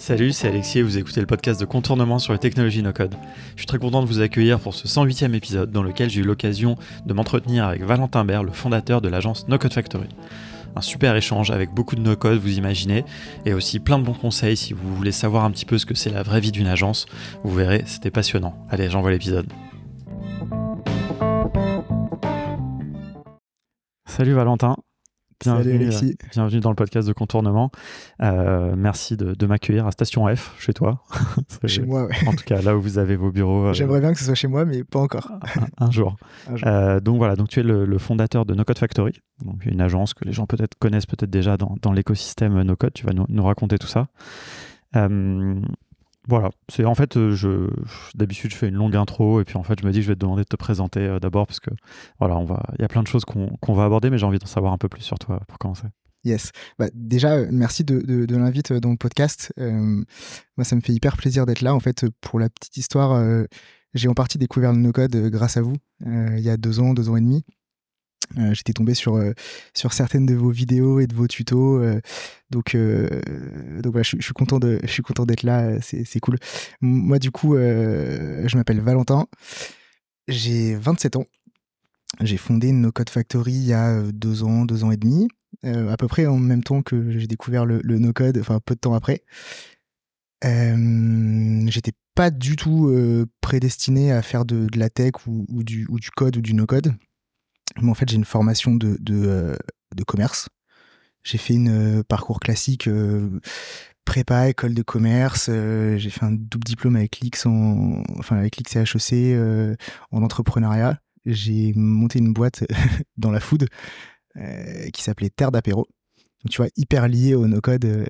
Salut, c'est Alexis et vous écoutez le podcast de contournement sur les technologies no-code. Je suis très content de vous accueillir pour ce 108e épisode dans lequel j'ai eu l'occasion de m'entretenir avec Valentin Baird, le fondateur de l'agence No Code Factory. Un super échange avec beaucoup de no-code, vous imaginez, et aussi plein de bons conseils si vous voulez savoir un petit peu ce que c'est la vraie vie d'une agence. Vous verrez, c'était passionnant. Allez, j'envoie l'épisode. Salut Valentin. Bienvenue, euh, bienvenue dans le podcast de contournement. Euh, merci de, m'accueillir à Station F, chez toi. chez moi, ouais. En tout cas, là où vous avez vos bureaux. Euh, J'aimerais bien que ce soit chez moi, mais pas encore. un, jour. donc voilà, donc tu es le, fondateur de No Code Factory, donc une agence que les gens peut-être connaissent peut-être déjà dans, l'écosystème No Code. Tu vas nous, nous raconter tout ça. Voilà, c'est en fait, euh, je d'habitude je fais une longue intro et puis en fait je me dis je vais te demander de te présenter euh, d'abord parce que voilà, on va, il y a plein de choses qu'on va aborder, mais j'ai envie d'en savoir un peu plus sur toi pour commencer. Yes. Bah, déjà, euh, merci de, de, l'invite dans le podcast. moi, ça me fait hyper plaisir d'être là. En fait, pour la petite histoire, j'ai en partie découvert le no-code grâce à vous il y a deux ans, deux ans et demi. Euh, j'étais tombé sur, euh, sur certaines de vos vidéos et de vos tutos. Euh, donc, donc voilà, je, suis content de, je suis content d'être là. C'est cool. Moi, du coup, je m'appelle Valentin. J'ai 27 ans. J'ai fondé No Code Factory il y a deux ans, deux ans et demi, à peu près en même temps que j'ai découvert le, no code, enfin peu de temps après. J'étais pas du tout prédestiné à faire de, la tech ou, ou, du, ou, du, code ou du no code en fait, j'ai une formation de, de, euh, de commerce. J'ai fait une euh, parcours classique euh, prépa, école de commerce. j'ai fait un double diplôme avec l'IX en, enfin avec HEC en entrepreneuriat. J'ai monté une boîte dans la food qui s'appelait Terre d'apéro. Donc, tu vois, hyper lié au no-code.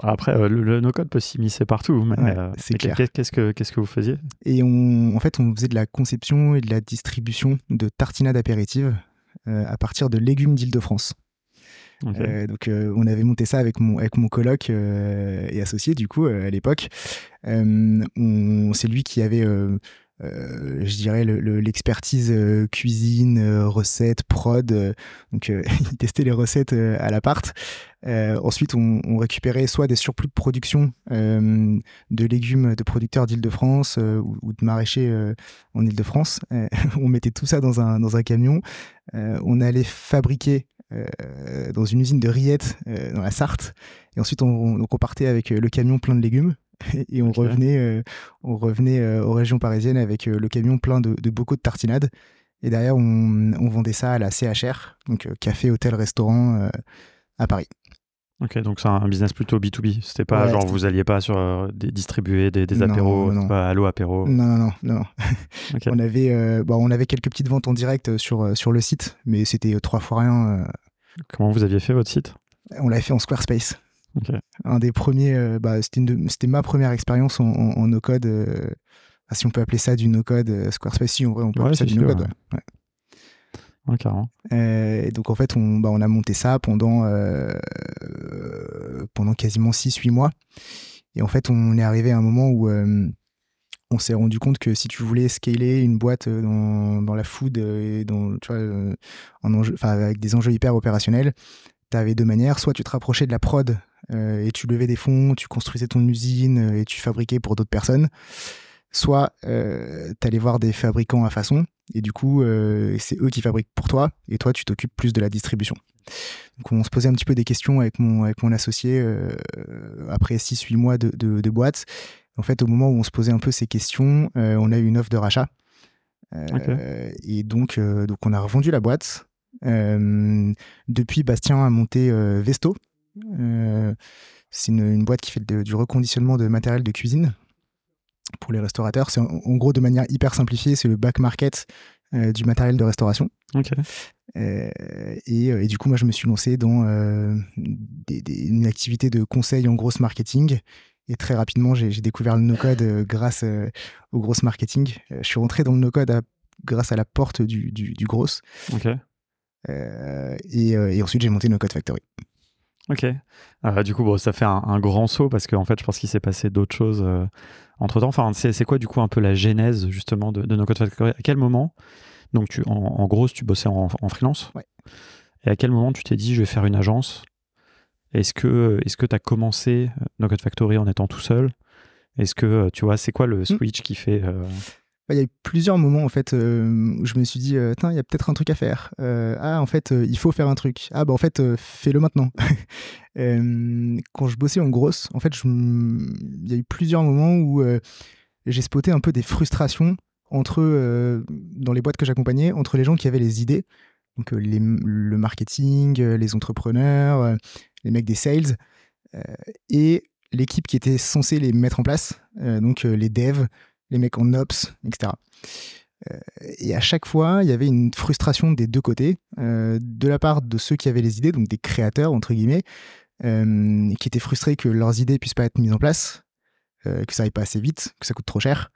Après, euh, le, no-code peut s'immiscer partout. Euh, c'est clair. Qu'est-ce que, qu'est-ce que vous faisiez? Et on, en fait, on faisait de la conception et de la distribution de tartinades apéritives euh, à partir de légumes d'Île-de-France. donc on avait monté ça avec mon, avec mon coloc et associé du coup à l'époque. c'est lui qui avait euh, je dirais, l'expertise euh, cuisine, euh, recettes, prod. donc, il testait les recettes à l'appart. ensuite, on, récupérait soit des surplus de production de légumes de producteurs d'Île-de-France ou, de maraîchers en Île-de-France. on mettait tout ça dans un, dans un camion. on allait fabriquer dans une usine de rillettes dans la Sarthe. Et ensuite, on, donc on partait avec le camion plein de légumes et on revenait, euh, on revenait euh, aux régions parisiennes avec euh, le camion plein de, de bocaux de tartinades. Et derrière, on, vendait ça à la CHR, donc café, hôtel, restaurant à Paris. Ok, donc c'est un business plutôt B2B. C'était pas genre vous alliez pas sur des, distribuer des, des apéros, pas Allo apéro. Non, non, non. non. on, avait, bon, on avait quelques petites ventes en direct sur, sur le site, mais c'était trois fois rien. Comment vous aviez fait votre site? On l'avait fait en Squarespace. Un des premiers, euh, bah, c'était ma première expérience en, no-code, euh, si on peut appeler ça du no-code, euh, Squarespace, si on peut appeler ça du no-code. Ouais. donc en fait, on, bah, on a monté ça pendant, pendant quasiment 6-8 mois. Et en fait, on est arrivé à un moment où on s'est rendu compte que si tu voulais scaler une boîte dans, dans la food et dans, tu vois, avec des enjeux hyper opérationnels, tu avais deux manières. Soit tu te rapprochais de la prod et tu levais des fonds, tu construisais ton usine euh, et tu fabriquais pour d'autres personnes. Soit euh, tu allais voir des fabricants à façon et du coup, c'est eux qui fabriquent pour toi et toi, tu t'occupes plus de la distribution. Donc, on se posait un petit peu des questions avec mon, avec mon associé après 6-8 mois de, de, boîte. En fait, au moment où on se posait un peu ces questions, on a eu une offre de rachat. Et donc, donc, on a revendu la boîte. depuis, Bastien a monté Vesto, euh, c'est une, boîte qui fait du reconditionnement de matériel de cuisine pour les restaurateurs. C'est en, gros de manière hyper simplifiée, c'est le back market euh, du matériel de restauration. Euh, et, du coup, moi, je me suis lancé dans une activité de conseil en grosse marketing. Et très rapidement, j'ai découvert le no-code grâce au gros marketing. je suis rentré dans le no-code grâce à la porte du, du, gros. Et, et, ensuite, j'ai monté No-Code Factory. Ok. Euh, du coup, bon, ça fait un, grand saut parce qu'en en fait, je pense qu'il s'est passé d'autres choses euh, entre temps. Enfin, c'est quoi du coup un peu la genèse justement de, de No Code Factory À quel moment Donc, tu, en, gros, tu bossais en, freelance? Ouais. Et à quel moment tu t'es dit, je vais faire une agence? Est-ce que est-ce que tu as commencé No Code Factory en étant tout seul? Est-ce que tu vois, c'est quoi le hmm. switch qui fait il y a eu plusieurs moments en fait où je me suis dit il y a peut-être un truc à faire. ah en fait il faut faire un truc. Ah bah en fait fais-le maintenant. quand je bossais en grosse, en fait il y a eu plusieurs moments où j'ai spoté un peu des frustrations entre dans les boîtes que j'accompagnais entre les gens qui avaient les idées, donc le marketing, les entrepreneurs, les mecs des sales et l'équipe qui était censée les mettre en place, donc les devs les mecs en ops, etc. Euh, et à chaque fois, il y avait une frustration des deux côtés, euh, de la part de ceux qui avaient les idées, donc des créateurs, entre guillemets, euh, qui étaient frustrés que leurs idées puissent pas être mises en place, que ça aille pas assez vite, que ça coûte trop cher.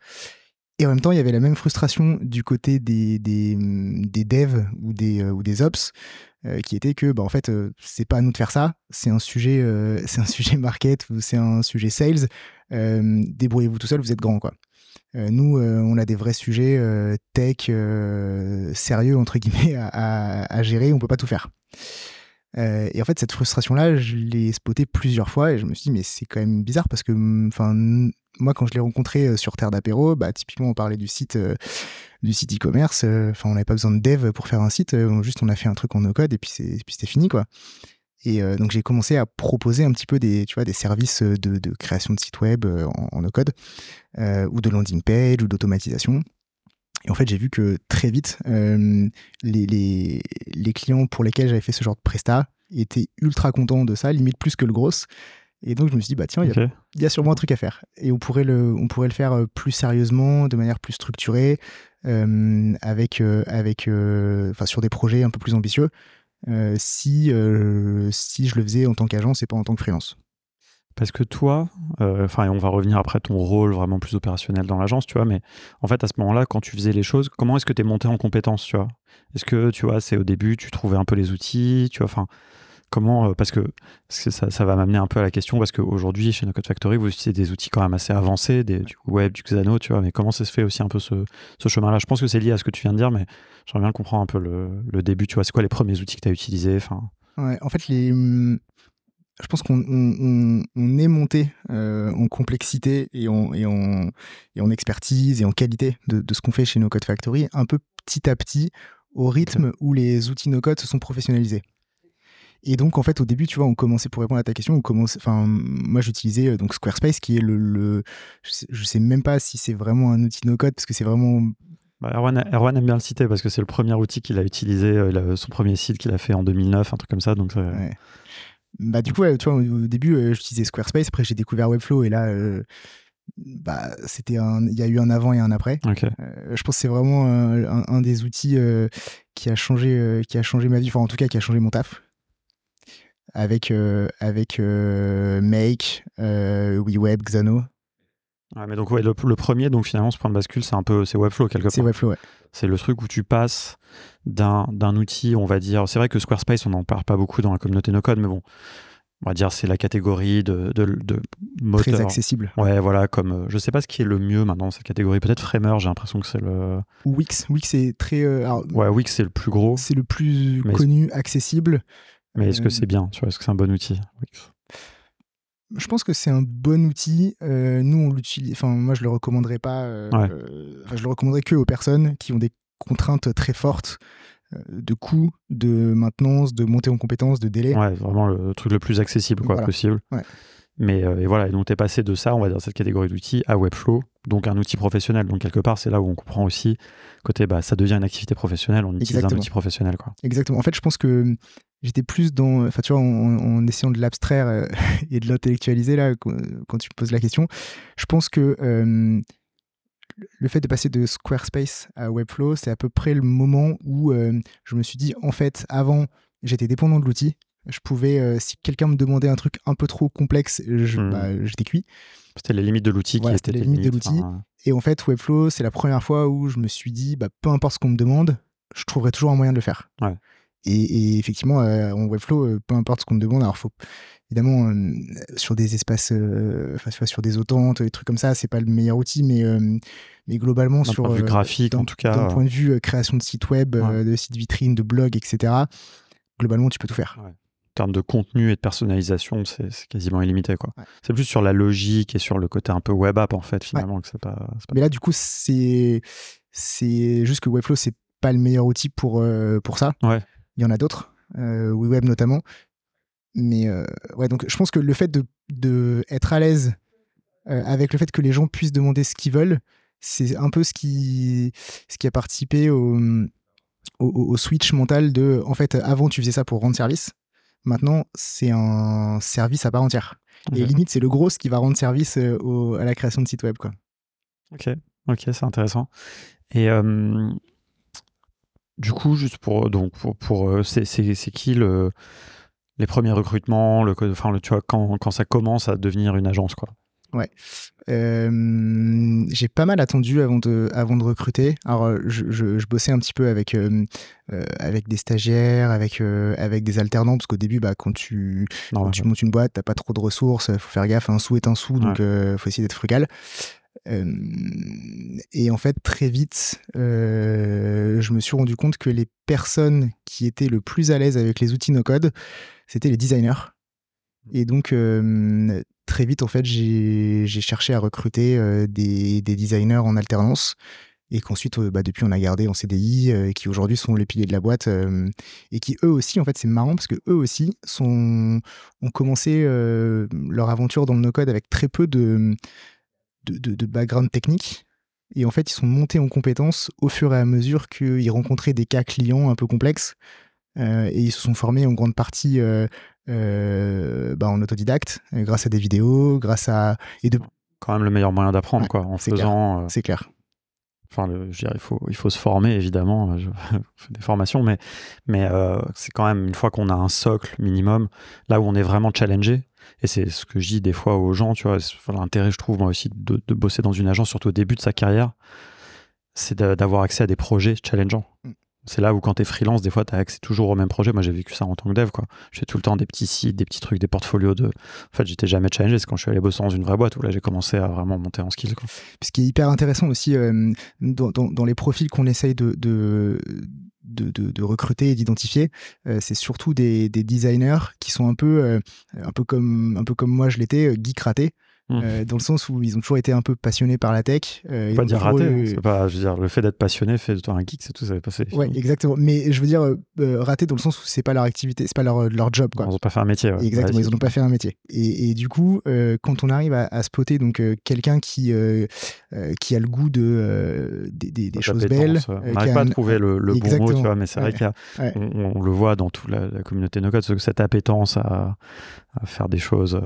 Et en même temps, il y avait la même frustration du côté des, des, devs ou des, ou des ops, qui était que, bah, en fait, c'est pas à nous de faire ça, c'est un sujet, un sujet market ou c'est un sujet sales. débrouillez-vous tout seul, vous êtes grand, quoi. Euh, nous, euh, on a des vrais sujets euh, tech sérieux, entre guillemets, à, gérer. On peut pas tout faire. et en fait, cette frustration-là, je l'ai spoté plusieurs fois et je me suis dit, mais c'est quand même bizarre parce que, mm, moi, quand je l'ai rencontré sur Terre d'apéro, bah, typiquement, on parlait du site, du site e-commerce. On n'avait pas besoin de dev pour faire un site. juste, on a fait un truc en no-code et puis c'était fini, quoi. Et euh, donc j'ai commencé à proposer un petit peu des, tu vois, des services de, création de sites web euh, en, no-code, euh, ou de landing page, ou d'automatisation. Et en fait, j'ai vu que très vite, les, les, les, clients pour lesquels j'avais fait ce genre de presta étaient ultra contents de ça, limite plus que le gros. Et donc, je me suis dit, bah tiens, il y, y, a sûrement un truc à faire. Et on pourrait le, on pourrait le faire plus sérieusement, de manière plus structurée, avec, avec, sur des projets un peu plus ambitieux. Euh, si, euh, si je le faisais en tant qu'agence et pas en tant que freelance. Parce que toi, euh, enfin, on va revenir après ton rôle vraiment plus opérationnel dans l'agence, tu vois, mais en fait, à ce moment-là, quand tu faisais les choses, comment est-ce que tu es monté en compétence, tu vois? Est-ce que, tu vois, c'est au début, tu trouvais un peu les outils, tu vois, enfin, Comment, euh, parce que, ça, va m'amener un peu à la question, parce qu'aujourd'hui, chez No Code Factory, vous utilisez des outils quand même assez avancés, des, du web, du Xano, tu vois, mais comment ça se fait aussi un peu ce, chemin-là? Je pense que c'est lié à ce que tu viens de dire, mais j'aimerais bien comprendre un peu le, début, tu vois, c'est quoi les premiers outils que tu as utilisés? Enfin... Ouais, en fait, les, hum, je pense qu'on on, est monté euh, en complexité et en, et, en, et en expertise et en qualité de, de ce qu'on fait chez No Code Factory, un peu petit à petit, au rythme où les outils no code se sont professionnalisés. Et donc, en fait, au début, tu vois, on commençait, pour répondre à ta question, on commençait, enfin, moi, j'utilisais euh, donc Squarespace, qui est le, je, sais, même pas si c'est vraiment un outil no-code, parce que c'est vraiment bah, Erwan, aime bien le citer parce que c'est le premier outil qu'il a utilisé, euh, son premier site qu'il a fait en 2009, un truc comme ça. Donc Bah, du coup, tu vois, au début, euh, j'utilisais Squarespace, après j'ai découvert Webflow et là, bah, c'était il y a eu un avant et un après. je pense que c'est vraiment un, un, des outils qui a changé, qui a changé ma vie, enfin en tout cas qui a changé mon taf avec, euh, avec euh, Make, euh, WeWeb, Xano. Ouais, mais donc ouais, le, premier, donc finalement, ce point de bascule, c'est un peu, c'est Webflow quelque part. C'est Webflow, ouais. C'est le truc où tu passes d'un, d'un outil, on va dire, c'est vrai que Squarespace, on n'en parle pas beaucoup dans la communauté no code, mais bon, on va dire c'est la catégorie de, de, de moteur. Très accessible. Ouais, voilà, comme je sais pas ce qui est le mieux maintenant dans cette catégorie. Peut-être Framer, j'ai l'impression que c'est le. Wix, Wix est très. ouais, Wix c'est le plus gros. C'est le plus connu, accessible. Mais est-ce que c'est bien Est-ce que c'est un bon outil je pense que c'est un bon outil. Euh, nous, on l'utilise. Enfin, moi, je le recommanderais pas. Euh, euh, je le recommanderais que aux personnes qui ont des contraintes très fortes de coûts, de maintenance, de montée en compétences, de délai. Ouais, vraiment le truc le plus accessible quoi, possible. Mais et voilà, et donc tu es passé de ça, on va dire cette catégorie d'outils, à Webflow, donc un outil professionnel. Donc quelque part, c'est là où on comprend aussi côté, bah, ça devient une activité professionnelle, on utilise un outil professionnel. Quoi. Exactement. En fait, je pense que j'étais plus dans, enfin tu vois, en, essayant de l'abstraire euh, et de l'intellectualiser là, quand tu me poses la question, je pense que euh, le fait de passer de Squarespace à Webflow, c'est à peu près le moment où euh, je me suis dit, en fait, avant, j'étais dépendant de l'outil. Je pouvais, si quelqu'un me demandait un truc un peu trop complexe, hmm. bah, j'étais cuit. C'était les limites de l'outil qui étaient les limites, de l'outil. Et en fait, Webflow, c'est la première fois où je me suis dit, bah, peu importe ce qu'on me demande, je trouverai toujours un moyen de le faire. Ouais. Et, effectivement, euh, en Webflow, euh, peu importe ce qu'on te demande, alors faut évidemment euh, sur des espaces, enfin sur des autantes, des trucs comme ça, c'est pas le meilleur outil, mais mais globalement sur point de vue graphique, en tout cas, d'un point de vue création de site web, de site vitrine, de blog, etc. Globalement, tu peux tout faire. termes de contenu et de personnalisation, c'est quasiment illimité. quoi. C'est plus sur la logique et sur le côté un peu web app, en fait, finalement, que c'est pas, pas, Mais là, du coup, c'est juste que Webflow, c'est pas le meilleur outil pour, euh, pour ça. Ouais. Il y en a d'autres, euh, WeWeb notamment. Mais euh, ouais, donc je pense que le fait de, de être à l'aise euh, avec le fait que les gens puissent demander ce qu'ils veulent, c'est un peu ce qui, ce qui a participé au, au, switch mental de, en fait, avant tu faisais ça pour rendre service, maintenant c'est un service à part entière. Et limite, c'est le gros qui va rendre service à la création de sites web. Quoi. Ok, ok, c'est intéressant. Et du coup, juste pour, donc pour, pour c'est qui le, les premiers recrutements, le, enfin, le, tu vois, quand, quand ça commence à devenir une agence, quoi. Ouais. Euh, j'ai pas mal attendu avant de, avant de recruter. Alors, je, je, bossais un petit peu avec, euh, euh, avec des stagiaires, avec, avec des alternants, parce qu'au début, bah, quand, tu, tu montes une boîte, t'as pas trop de ressources, faut faire gaffe, un sou est un sou, donc il faut essayer d'être frugal. Et en fait, très vite, je me suis rendu compte que les personnes qui étaient le plus à l'aise avec les outils no-code, c'était les designers. Et donc, très vite, en fait, j'ai cherché à recruter euh, des, designers en alternance et qu'ensuite, euh, bah, depuis, on a gardé en CDI qui aujourd'hui sont les piliers de la boîte et qui, eux aussi, en fait, c'est marrant parce que eux aussi sont, ont commencé leur aventure dans le no-code avec très peu de, de, background technique. Et en fait, ils sont montés en compétences au fur et à mesure qu'ils rencontraient des cas clients un peu complexes. et ils se sont formés en grande partie euh, bah, en autodidacte, euh, grâce à des vidéos, grâce à. Et de... Quand même le meilleur moyen d'apprendre, quoi, en faisant. Euh, c'est clair. Enfin, le, je dirais, il faut, il faut se former, évidemment. Je fais des formations, mais, mais c'est quand même, une fois qu'on a un socle minimum, là où on est vraiment challengé, et c'est ce que je dis des fois aux gens, tu vois, l'intérêt, je trouve, moi aussi, de, de, bosser dans une agence, surtout au début de sa carrière, c'est d'avoir accès à des projets challengeants. Mm. C'est là où quand tu es freelance, des fois, tu as accès toujours au même projet. Moi, j'ai vécu ça en tant que dev. Quoi. Je fais tout le temps des petits sites, des petits trucs, des portfolios de... En fait, j'étais jamais challengé. C'est quand je suis allé bosser dans une vraie boîte où là, j'ai commencé à vraiment monter en skills. Quoi. Ce qui est hyper intéressant aussi euh, dans, les profils qu'on essaye de, de... De, recruter et d'identifier, euh, c'est surtout des, designers qui sont un peu, euh, un peu, comme, un peu comme moi je l'étais, geek raté. Mmh. Euh, dans le sens où ils ont toujours été un peu passionnés par la tech. Euh, pas dire raté, hein. pas, je veux dire, le fait d'être passionné fait de toi un geek, c'est tout, ça va passer. Ouais, exactement. Mais je veux dire, euh, raté dans le sens où c'est pas leur activité, c'est pas leur, leur job. Quoi. Ils n'ont pas fait un métier. Exactement, ils n'ont pas fait un métier. Et, et du coup, quand on arrive à, spotter donc quelqu'un qui, qui a le goût de, des, des, choses belles. on n'arrive pas à trouver le, le bon mot, tu vois, mais c'est vrai qu'on on, le voit dans toute la, communauté no-code, cette appétence à, à faire des choses.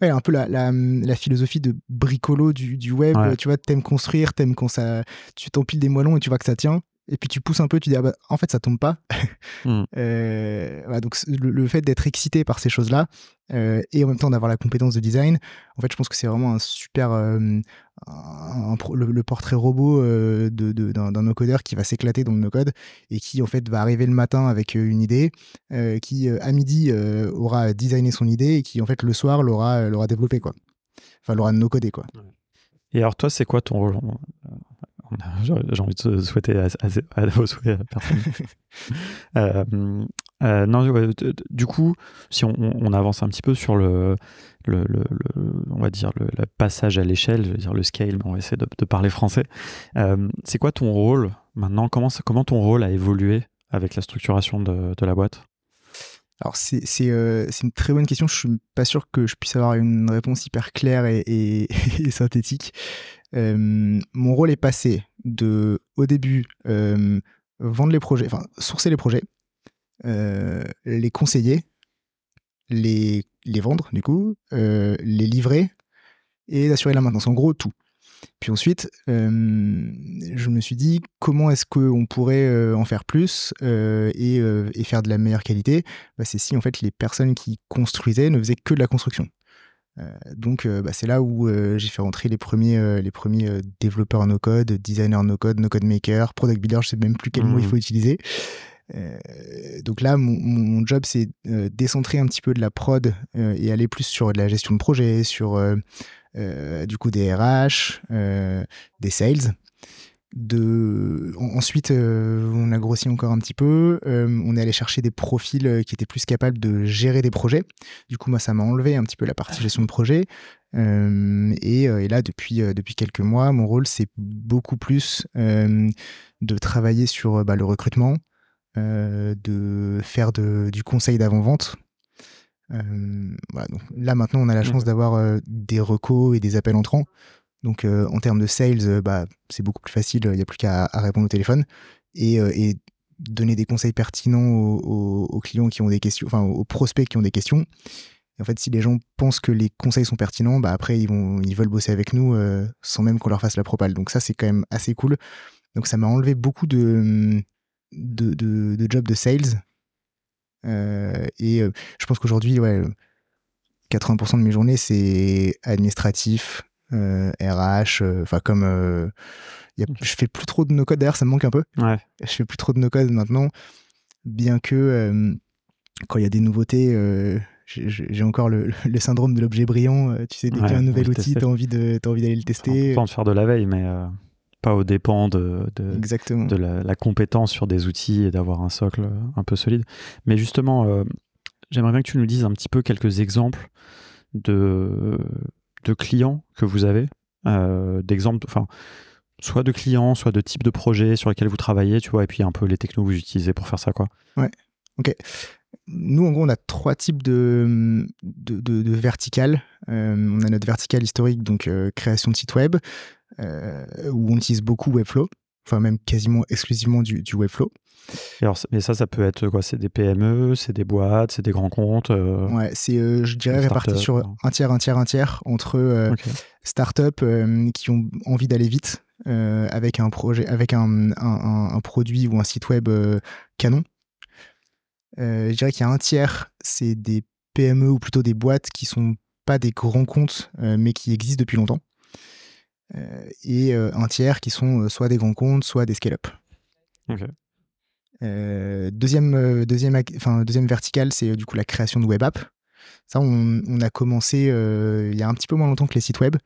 Ouais. un peu la, la, la, philosophie de bricolo du, du web. Tu vois, t'aimes construire, t'aimes quand ça, tu t'empiles des moellons et tu vois que ça tient. Et puis tu pousses un peu, tu dis ah bah, en fait ça tombe pas. Hmm. euh, donc le, fait d'être excité par ces choses-là euh, et en même temps d'avoir la compétence de design, en fait je pense que c'est vraiment un super euh, le, portrait robot euh, de, d'un, no-codeur qui va s'éclater dans le no-code et qui en fait va arriver le matin avec une idée, qui à midi aura designé son idée et qui en fait le soir l'aura, l'aura développé quoi. Enfin l'aura no-codé quoi. Et alors toi c'est quoi ton rôle j'ai envie de souhaiter à, à, vos souhaits à personne. Euh, euh, non, du coup, si on, avance un petit peu sur le, le, on va dire le, passage à l'échelle, je veux dire le scale, mais on va essayer de, parler français. Euh, c'est quoi ton rôle maintenant? Comment, comment ton rôle a évolué avec la structuration de, la boîte? Alors c'est une très bonne question. Je suis pas sûr que je puisse avoir une réponse hyper claire et, synthétique. Euh, mon rôle est passé de, au début, euh, vendre les projets, enfin, sourcer les projets, euh, les conseiller, les, les vendre, du coup, les livrer et d'assurer la maintenance. En gros, tout. Puis ensuite, je me suis dit comment est-ce qu'on pourrait en faire plus et, et, faire de la meilleure qualité? Bah, C'est si en fait les personnes qui construisaient ne faisaient que de la construction. Euh, donc euh, bah, c'est là où euh, j'ai fait rentrer les premiers, les premiers développeurs no code, designers no code, no code maker, product builder, je sais même plus quel mot il mmh. faut utiliser. donc là, mon, job, c'est décentrer un petit peu de la prod et aller plus sur de la gestion de projet, sur du coup des RH, des sales. Ensuite, on a grossi encore un petit peu. on est allé chercher des profils qui étaient plus capables de gérer des projets. Du coup, moi, ça m'a enlevé un petit peu la partie gestion de projet. Et, là, depuis, depuis quelques mois, mon rôle, c'est beaucoup plus de travailler sur bah, le recrutement, de faire du conseil d'avant-vente. Voilà, donc là, maintenant, on a la chance d'avoir des recos et des appels entrants. Donc en termes de sales, bah, c'est beaucoup plus facile, il n'y a plus qu'à répondre au téléphone et, et, donner des conseils pertinents aux, clients qui ont des questions, enfin aux prospects qui ont des questions. en fait, si les gens pensent que les conseils sont pertinents, bah après ils vont, ils veulent bosser avec nous sans même qu'on leur fasse la propale. Donc ça, c'est quand même assez cool. Donc ça m'a enlevé beaucoup de, de, de, jobs de sales. Et je pense qu'aujourd'hui, ouais, 80% de mes journées, c'est administratif, RH, euh, euh, enfin comme euh, je fais plus trop de no-code d'ailleurs, ça me manque un peu. Ouais. Je fais plus trop de no-code maintenant, bien que quand il y a des nouveautés, j'ai encore le, le, syndrome de l'objet brillant. tu sais, dès qu'il y a un nouvel outil, tu as envie d'aller le tester. Pas de faire de la veille, mais pas au dépend de, de, de la, la, compétence sur des outils et d'avoir un socle un peu solide. Mais justement, j'aimerais bien que tu nous dises un petit peu quelques exemples de de clients que vous avez, euh, d'exemples, enfin, soit de clients, soit de types de projets sur lesquels vous travaillez, tu vois, et puis un peu les technos que vous utilisez pour faire ça, quoi. Ouais, ok. Nous, en gros, on a trois types de, de, de, verticales. Euh, on a notre verticale historique, donc euh, création de site web, où on utilise beaucoup Webflow, enfin même quasiment exclusivement du, du Webflow. alors, mais ça, ça peut être quoi? C'est des PME, c'est des boîtes, c'est des grands comptes euh, Ouais, c'est, euh, je dirais, réparti sur un tiers, un tiers, un tiers entre euh, startups euh, qui ont envie d'aller vite avec un projet, avec un, un, un, produit ou un site web canon. je dirais qu'il y a un tiers, c'est des PME ou plutôt des boîtes qui sont pas des grands comptes, mais qui existent depuis longtemps. Et un tiers qui sont soit des grands comptes, soit des scale-up. Euh, deuxième, euh, deuxième, enfin, deuxième verticale, c'est euh, du coup la création de web app. Ça, on, a commencé il y a un petit peu moins longtemps que les sites web.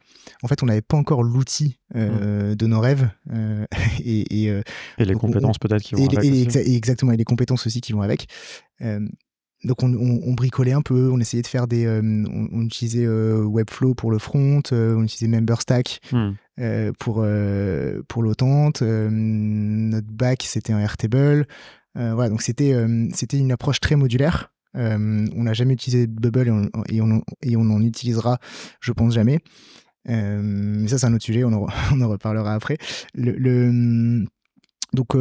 En fait, on n'avait pas encore l'outil mmh. de nos rêves. et, et, les compétences peut-être qui vont avec. exactement, et les compétences aussi qui vont avec. Donc, on, bricolait un peu, on essayait de faire des. on, utilisait Webflow pour le front, on utilisait MemberStack mmh. pour, pour l'autente. notre back, c'était un Airtable. voilà, donc c'était c'était une approche très modulaire. on n'a jamais utilisé Bubble et on, et on, en utilisera, je pense, jamais. mais ça, c'est un autre sujet, on en, on en reparlera après. Le, donc,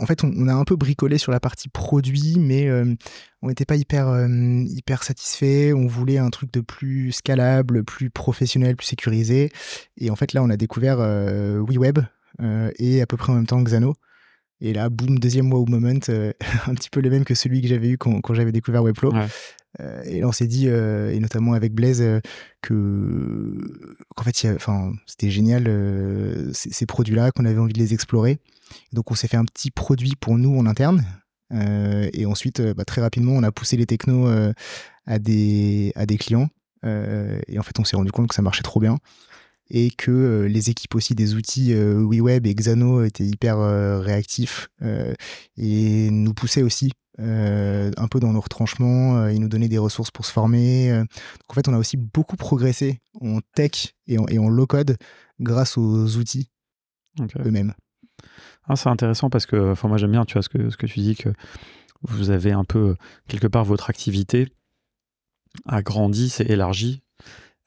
en fait, on, a un peu bricolé sur la partie produit, mais euh, on n'était pas hyper, euh, satisfait. On voulait un truc de plus scalable, plus professionnel, plus sécurisé. Et en fait, là, on a découvert euh, WeWeb et à peu près en même temps Xano. Et là, boum, deuxième wow moment, un petit peu le même que celui que j'avais eu quand, j'avais découvert Webflow. Et là, on s'est dit, et notamment avec Blaise, que qu'en fait, c'était génial ces, produits-là, qu'on avait envie de les explorer. Donc on s'est fait un petit produit pour nous en interne. Euh, et ensuite, euh, bah, très rapidement, on a poussé les technos euh, à, des, à des clients. et en fait, on s'est rendu compte que ça marchait trop bien. Et que les équipes aussi des outils WeWeb et Xano étaient hyper réactifs et nous poussaient aussi un peu dans nos retranchements, ils nous donnaient des ressources pour se former. Donc en fait, on a aussi beaucoup progressé en tech et en, et en low-code grâce aux outils eux-mêmes. Ah, c'est intéressant parce que enfin, moi j'aime bien tu vois, ce, que, ce que tu dis, que vous avez un peu, quelque part, votre activité a grandi, s'est élargie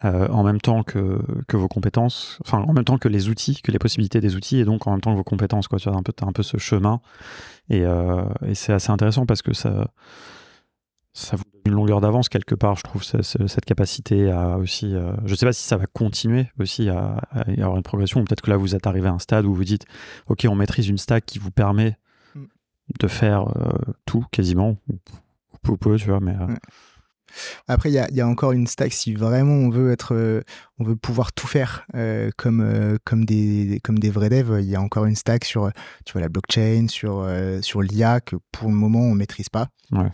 euh, en même temps que, que, vos compétences, enfin en même temps que les outils, que les possibilités des outils, et donc en même temps que vos compétences. Quoi. Tu as un peu, as un peu ce chemin. Et, euh, et c'est assez intéressant parce que ça, ça vous donne une longueur d'avance quelque part, je trouve, cette capacité à aussi. Euh, je ne sais pas si ça va continuer aussi à, y avoir une progression, ou peut-être que là vous êtes arrivé à un stade où vous dites, ok, on maîtrise une stack qui vous permet mm. de faire tout quasiment, peu, peu, tu vois, mais. Après, il y, y a, encore une stack si vraiment on veut être, on veut pouvoir tout faire comme comme des comme des vrais devs. Il y a encore une stack sur, tu vois, la blockchain, sur sur l'IA que pour le moment on maîtrise pas. Ouais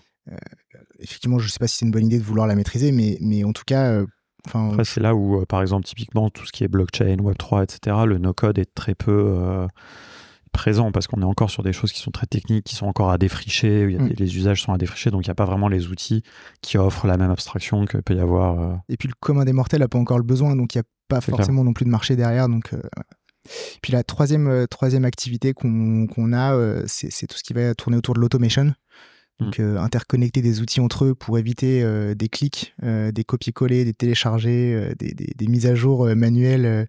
effectivement, je ne sais pas si c'est une bonne idée de vouloir la maîtriser, mais, mais en tout cas. Euh, enfin Après, c'est là où, euh, par exemple, typiquement, tout ce qui est blockchain, Web3, etc., le no-code est très peu. Présent parce qu'on est encore sur des choses qui sont très techniques, qui sont encore à défricher, il y a Mm. les usages sont à défricher, donc il n'y a pas vraiment les outils qui offrent la même abstraction que peut y avoir. euh, Et puis le commun des mortels n'a pas encore le besoin, donc il n'y a pas forcément non plus de marché derrière. Donc, euh. Puis la troisième, euh, troisième activité qu'on qu'on a, c'est tout ce qui va tourner autour de l'automation. Donc euh, interconnecter des outils entre eux pour éviter euh, des clics, euh, des copier-coller, des télécharger, euh, des, des- des mises à jour manuelles,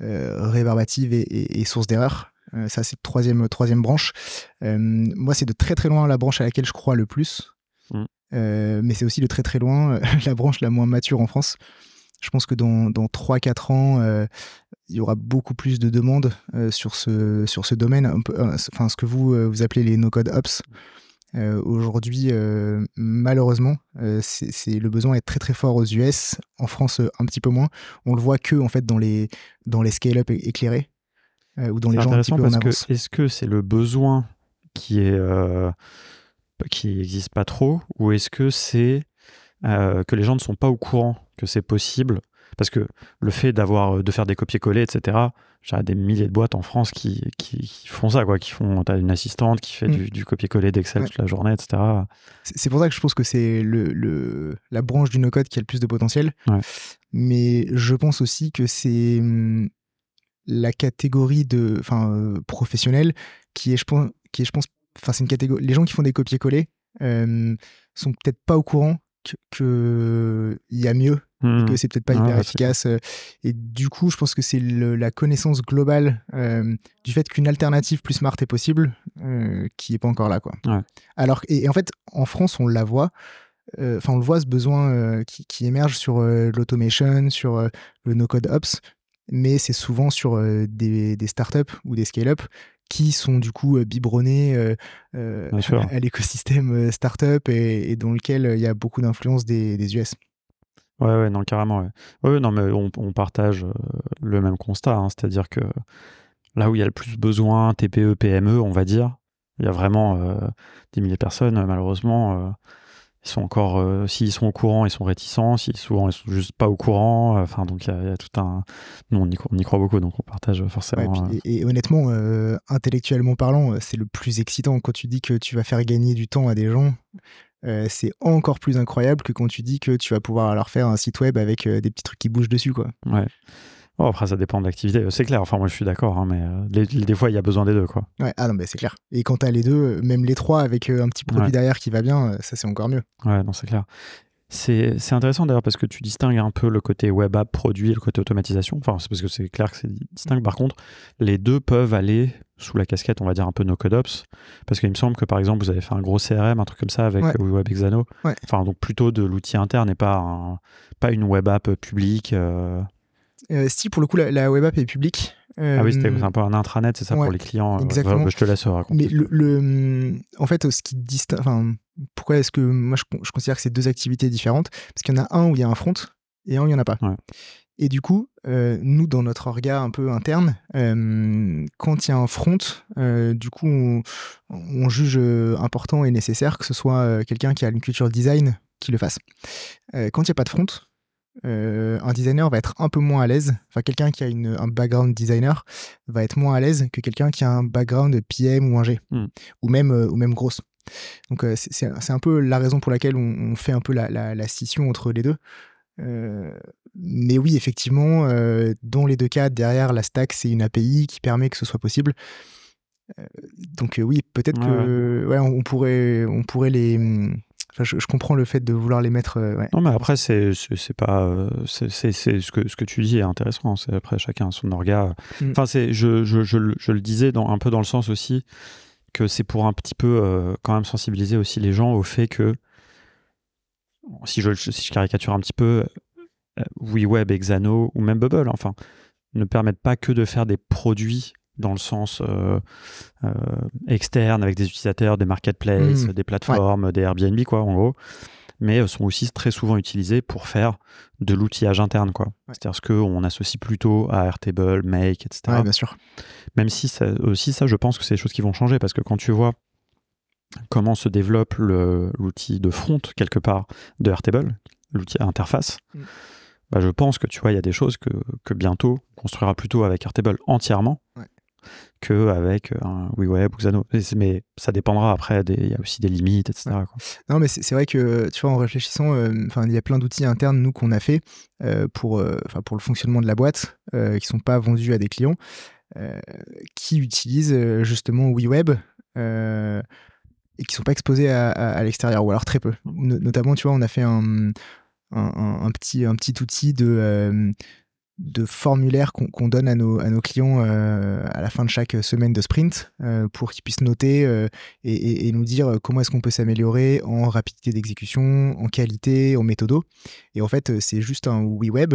rébarbatives et, et- et sources d'erreurs. Euh, ça, c'est troisième, troisième branche. Euh, moi, c'est de très très loin la branche à laquelle je crois le plus. Mm. Euh, mais c'est aussi de très très loin euh, la branche la moins mature en France. Je pense que dans, dans 3-4 ans, euh, il y aura beaucoup plus de demandes euh, sur, ce, sur ce domaine, un peu, euh, enfin, ce que vous, euh, vous appelez les no-code ops. Euh, Aujourd'hui, euh, malheureusement, euh, c'est le besoin est très très fort aux US, en France euh, un petit peu moins. On le voit que en fait dans les, dans les scale-up éclairés euh, ou dans les gens un petit intéressant peu parce que est-ce que c'est le besoin qui est euh, qui n'existe pas trop ou est-ce que c'est euh, que les gens ne sont pas au courant que c'est possible? Parce que le fait d'avoir de faire des copier-coller etc j'ai des milliers de boîtes en France qui, qui, qui font ça quoi qui font t'as une assistante qui fait Mm. du, du copier-coller d'Excel Ouais. toute la journée etc C'est pour ça que je pense que c'est le, le- la branche du no-code qui a le plus de potentiel. Ouais. Mais je pense aussi que c'est hum, la catégorie de, enfin, euh, professionnelle qui est, je pense, qui est, je pense, enfin, c'est une catégorie. Les gens qui font des copier-coller euh, sont peut-être pas au courant que- que il y a mieux Hmm. que c'est peut-être pas Ouais, hyper efficace. euh, Et du coup, je pense que c'est la connaissance globale euh, du fait qu'une alternative plus smart est possible euh, qui est pas encore là, quoi. Ouais. Alors et, et en fait, en France, on la voit. euh, Enfin, on le voit ce besoin qui, qui émerge sur l'automation, sur le no-code ops, mais c'est souvent sur des, des startups ou des scale-up qui sont du coup biberonnés euh, à l'écosystème startup et, et dans lequel il y a beaucoup d'influence des, des US. Ouais, ouais, non, carrément. Ouais, ouais non, mais on, on partage le même constat. hein, C'est-à-dire que là où il y a le plus besoin, TPE, PME, on va dire, il y a vraiment euh, des milliers de personnes, malheureusement. euh, ils sont encore, euh, s'ils sont au courant, ils sont réticents. Si souvent, ils sont juste pas au courant. euh, Enfin, donc il y, a- il y a tout un. Nous, on y, on y croit beaucoup, donc on partage Ouais, forcément. puis- euh, et, et honnêtement, euh, intellectuellement parlant, euh, c'est le plus excitant quand tu dis que tu vas faire gagner du temps à des gens. euh, c'est encore plus incroyable que quand tu dis que tu vas pouvoir leur faire un site web avec euh, des petits trucs qui bougent dessus, quoi. ouais. Bon, après, ça dépend de l'activité. Euh, C'est clair. Enfin, moi, je suis d'accord, hein, mais euh, les- les- des fois, il y a besoin des deux, quoi. Ouais, ah non, mais c'est clair. Et quand t'as les deux, euh, même les trois avec un petit produit Ouais. derrière qui va bien, ça c'est encore mieux. Ouais, non, c'est clair. C'est intéressant d'ailleurs parce que tu distingues un peu le côté web app produit et le côté automatisation. Enfin, c'est parce que c'est clair que c'est distinct. Par contre, les deux peuvent aller sous la casquette, on va dire, un peu no code ops. Parce qu'il me semble que par exemple, vous avez fait un gros CRM, un truc comme ça avec Ouais. WebExano. Ouais. Enfin, donc plutôt de l'outil interne et pas, un- pas une web app publique. euh. Euh, si pour le coup la, la web app est publique. Ah oui, c'était euh, un peu un intranet, c'est ça ouais, pour les clients. euh, exactement. voilà, je te laisse raconter. Mais le, le- en fait, ce qui distingue, enfin, pourquoi est-ce que moi je, je considère que c'est deux activités différentes? Parce qu'il y en a un où il y a un front et un où il n'y en a pas. Ouais. Et du coup, euh, nous, dans notre regard un peu interne, euh, quand il y a un front, du coup, on, on juge important et nécessaire que ce soit quelqu'un qui a une culture design qui le fasse. Quand il n'y a pas de front, euh, un designer va être un peu moins à l'aise. Enfin, quelqu'un qui a une, un background designer va être moins à l'aise que quelqu'un qui a un background PM ou ingé, Hmm. ou même euh, ou même grosse. Donc euh, c'est- un peu la raison pour laquelle on, on fait un peu la, la- la scission entre les deux. Euh, mais oui, effectivement, dans les deux cas, derrière la stack, c'est une API qui permet que ce soit possible. Donc oui, peut-être Ouais, que ouais, on, on pourrait, on pourrait les. Enfin, je, je comprends le fait de vouloir les mettre. euh, ouais. Non, mais après, c'est pas. euh, c'est ce que, ce que tu dis est intéressant. C'est après chacun a son orga. Mm. Enfin, c'est je, je, je, le- je le disais dans, un peu dans le sens aussi que c'est pour un petit peu euh, quand même sensibiliser aussi les gens au fait que si je, si je caricature un petit peu, WeWeb, Exano ou même Bubble, enfin, ne permettent pas que de faire des produits dans le sens euh, euh, externe avec des utilisateurs, des marketplaces, Mm. des plateformes, des Airbnb, quoi, en gros, mais euh, sont aussi très souvent utilisés pour faire de l'outillage interne, quoi. C'est-à-dire ce qu'on associe plutôt à Airtable, Make, etc. Ouais, bien sûr. Même si ça, aussi, ça, je pense que c'est des choses qui vont changer parce que quand tu vois comment se développe l'outil de front, quelque part, de Airtable, l'outil interface, Mm. bah, je pense que tu vois, il y a des choses que, que bientôt on construira plutôt avec Airtable entièrement. Ouais. Qu'avec un WeWeb ou Xano. Mais ça dépendra après, il y a aussi des limites, etc. Non, mais c'est vrai que, tu vois, en réfléchissant, enfin il y a plein d'outils internes, nous, qu'on a fait pour, pour le fonctionnement de la boîte, qui ne sont pas vendus à des clients, qui utilisent justement WeWeb et qui sont pas exposés à, l'extérieur, ou alors très peu. notamment, tu vois, on a fait un, un, petit, un petit outil de, euh, de formulaire qu'on donne à nos, clients euh, à la fin de chaque semaine de sprint euh, pour qu'ils puissent noter et, nous dire comment est-ce qu'on peut s'améliorer en rapidité d'exécution, en qualité, en méthodo. Et en fait, c'est juste un WeWeb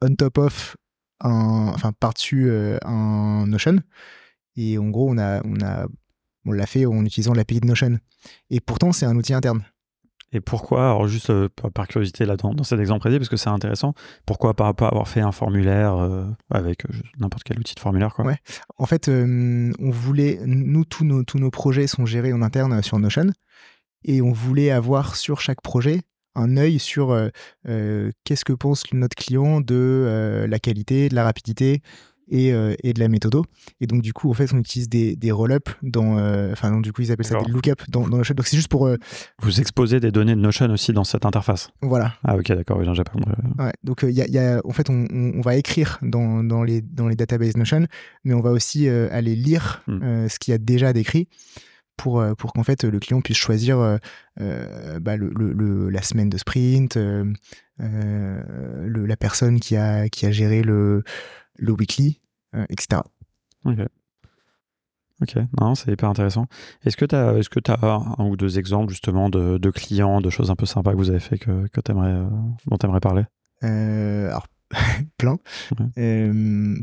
on top of, enfin par-dessus un Notion. Et en gros, on a, on a on l'a fait en utilisant l'API de Notion. Et pourtant, c'est un outil interne. Et pourquoi, alors juste euh, par curiosité là dans, dans cet exemple précis, parce que c'est intéressant, pourquoi pas, pas avoir fait un formulaire euh, avec euh, n'importe quel outil de formulaire quoi ouais. En fait, on voulait, nous, tous nos, tous nos projets sont gérés en interne sur Notion, et on voulait avoir sur chaque projet un œil sur qu'est-ce que pense notre client de la qualité, de la rapidité, et, euh, et, de la méthodo. Et donc, du coup, en fait, on utilise des, des roll-up dans. Euh, enfin, du coup, ils appellent ça des look-up dans, dans, Notion. Donc, c'est juste pour. Euh, Vous exposez des données de Notion aussi dans cette interface Voilà. Ah, ok, d'accord, oui, j'ai pas compris. Ouais, donc, il y, a, y, a, en fait, on, on, va écrire dans, dans, les, dans les databases Notion, mais on va aussi aller lire hmm. ce qu'il y a déjà décrit pour, pour qu'en fait le client puisse choisir bah, le, le, la semaine de sprint, la personne qui a, qui a géré le, le weekly, euh, etc. Ok. Ok, non, c'est hyper intéressant. Est-ce que tu as, est-ce que as un ou deux exemples justement de, de, clients, de choses un peu sympas que vous avez fait que, que aimerais, euh, dont tu aimerais parler? Euh, Alors, plein.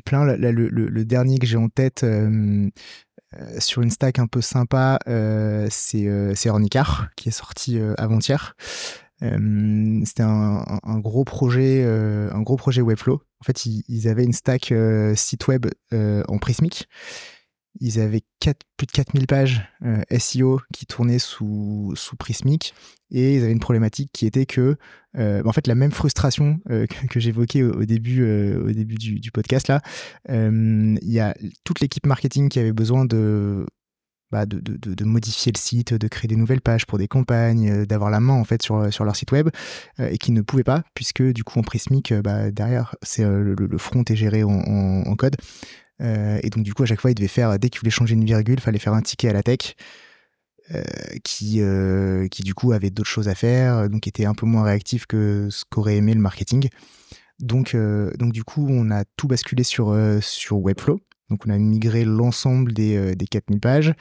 plein. le, le, dernier que j'ai en tête sur une stack un peu sympa, c'est, c'est Ornicar qui est sorti avant-hier. C'était un, gros projet, un gros projet Webflow en fait, ils, avaient une stack euh, site web euh, en Prismic. Ils avaient plus de 4000 pages euh, SEO qui tournaient sous, sous Prismic et ils avaient une problématique qui était que, bah, en fait, la même frustration que, j'évoquais au, début, au début du, podcast là, il y a toute l'équipe marketing qui avait besoin de bah, de, modifier le site, de créer des nouvelles pages pour des campagnes, euh, d'avoir la main en fait sur, leur site web euh, et qui ne pouvaient pas puisque du coup en Prismic euh, bah, derrière c'est le, front est géré en, code et donc du coup à chaque fois il devait faire dès qu'il voulait changer une virgule, il fallait faire un ticket à la tech. qui, du coup avait d'autres choses à faire, donc était un peu moins réactif que ce qu'aurait aimé le marketing. Donc, du coup, on a tout basculé sur Webflow. Donc on a migré l'ensemble des, des 4000 pages.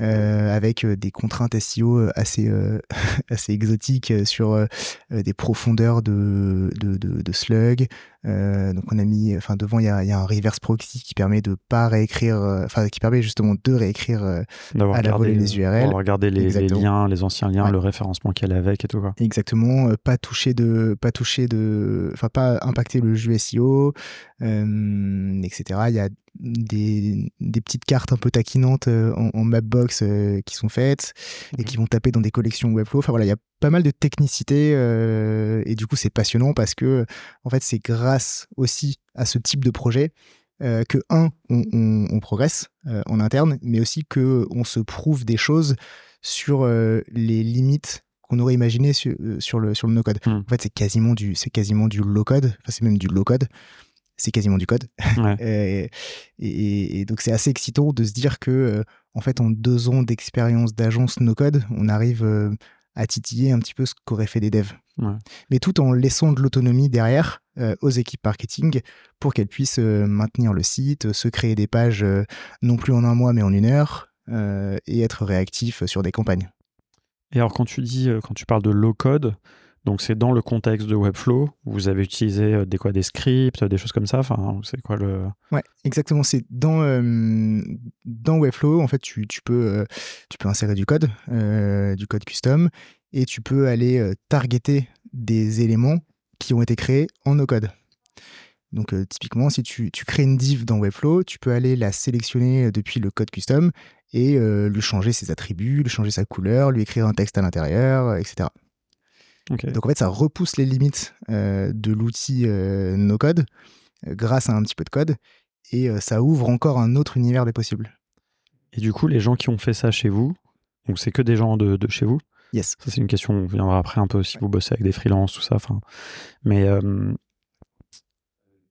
Euh, avec euh, des contraintes SEO euh, assez, assez exotiques sur des profondeurs de, de, de, slug. donc on a mis, enfin devant il y a, y a, un reverse proxy qui permet de pas réécrire, enfin qui permet justement de réécrire à la volée les URL. Regarder les, les, liens, les anciens liens, le référencement qu'elle avait avec et tout quoi. Exactement, pas toucher de, pas toucher de, enfin pas impacter le jeu SEO, etc. Il y a des, des, petites cartes un peu taquinantes euh, en, Mapbox euh, qui sont faites et qui mhm. vont taper dans des collections Webflow. Enfin voilà, il y a pas mal de technicité euh, et du coup c'est passionnant parce que en fait c'est grâce aussi à ce type de projet que un on, progresse en interne, mais aussi que on se prouve des choses sur les limites qu'on aurait imaginées sur, sur, le sur le no code. Hmm. En fait c'est quasiment du c'est quasiment du low code, enfin c'est même du low code c'est quasiment du code. et, donc c'est assez excitant de se dire que euh, en fait en deux ans d'expérience d'agence no code, on arrive euh, à titiller un petit peu ce qu'auraient fait des devs. Mais tout en laissant de l'autonomie derrière euh, aux équipes marketing pour qu'elles puissent maintenir le site, se créer des pages non plus en un mois mais en une heure et être réactifs sur des campagnes. Et alors quand tu dis, quand tu parles de low code, donc c'est dans le contexte de Webflow, vous avez utilisé euh, des quoi des scripts, des choses comme ça. Enfin, c'est quoi le Ouais, exactement. C'est dans euh, dans Webflow, en fait, tu, tu peux euh, tu peux insérer du code, du code custom, et tu peux aller targeter des éléments qui ont été créés en no code. Donc typiquement, si tu, tu, crées une div dans Webflow, tu peux aller la sélectionner depuis le code custom et lui changer ses attributs, lui changer sa couleur, lui écrire un texte à l'intérieur, etc. Donc en fait, ça repousse les limites euh, de l'outil euh, no code euh, grâce à un petit peu de code. et ça ouvre encore un autre univers des possibles. Et du coup, les gens qui ont fait ça chez vous, donc c'est que des gens de, chez vous? Yes. Ça, c'est une question, on viendra après un peu si vous bossez avec des freelances, tout ça. Mais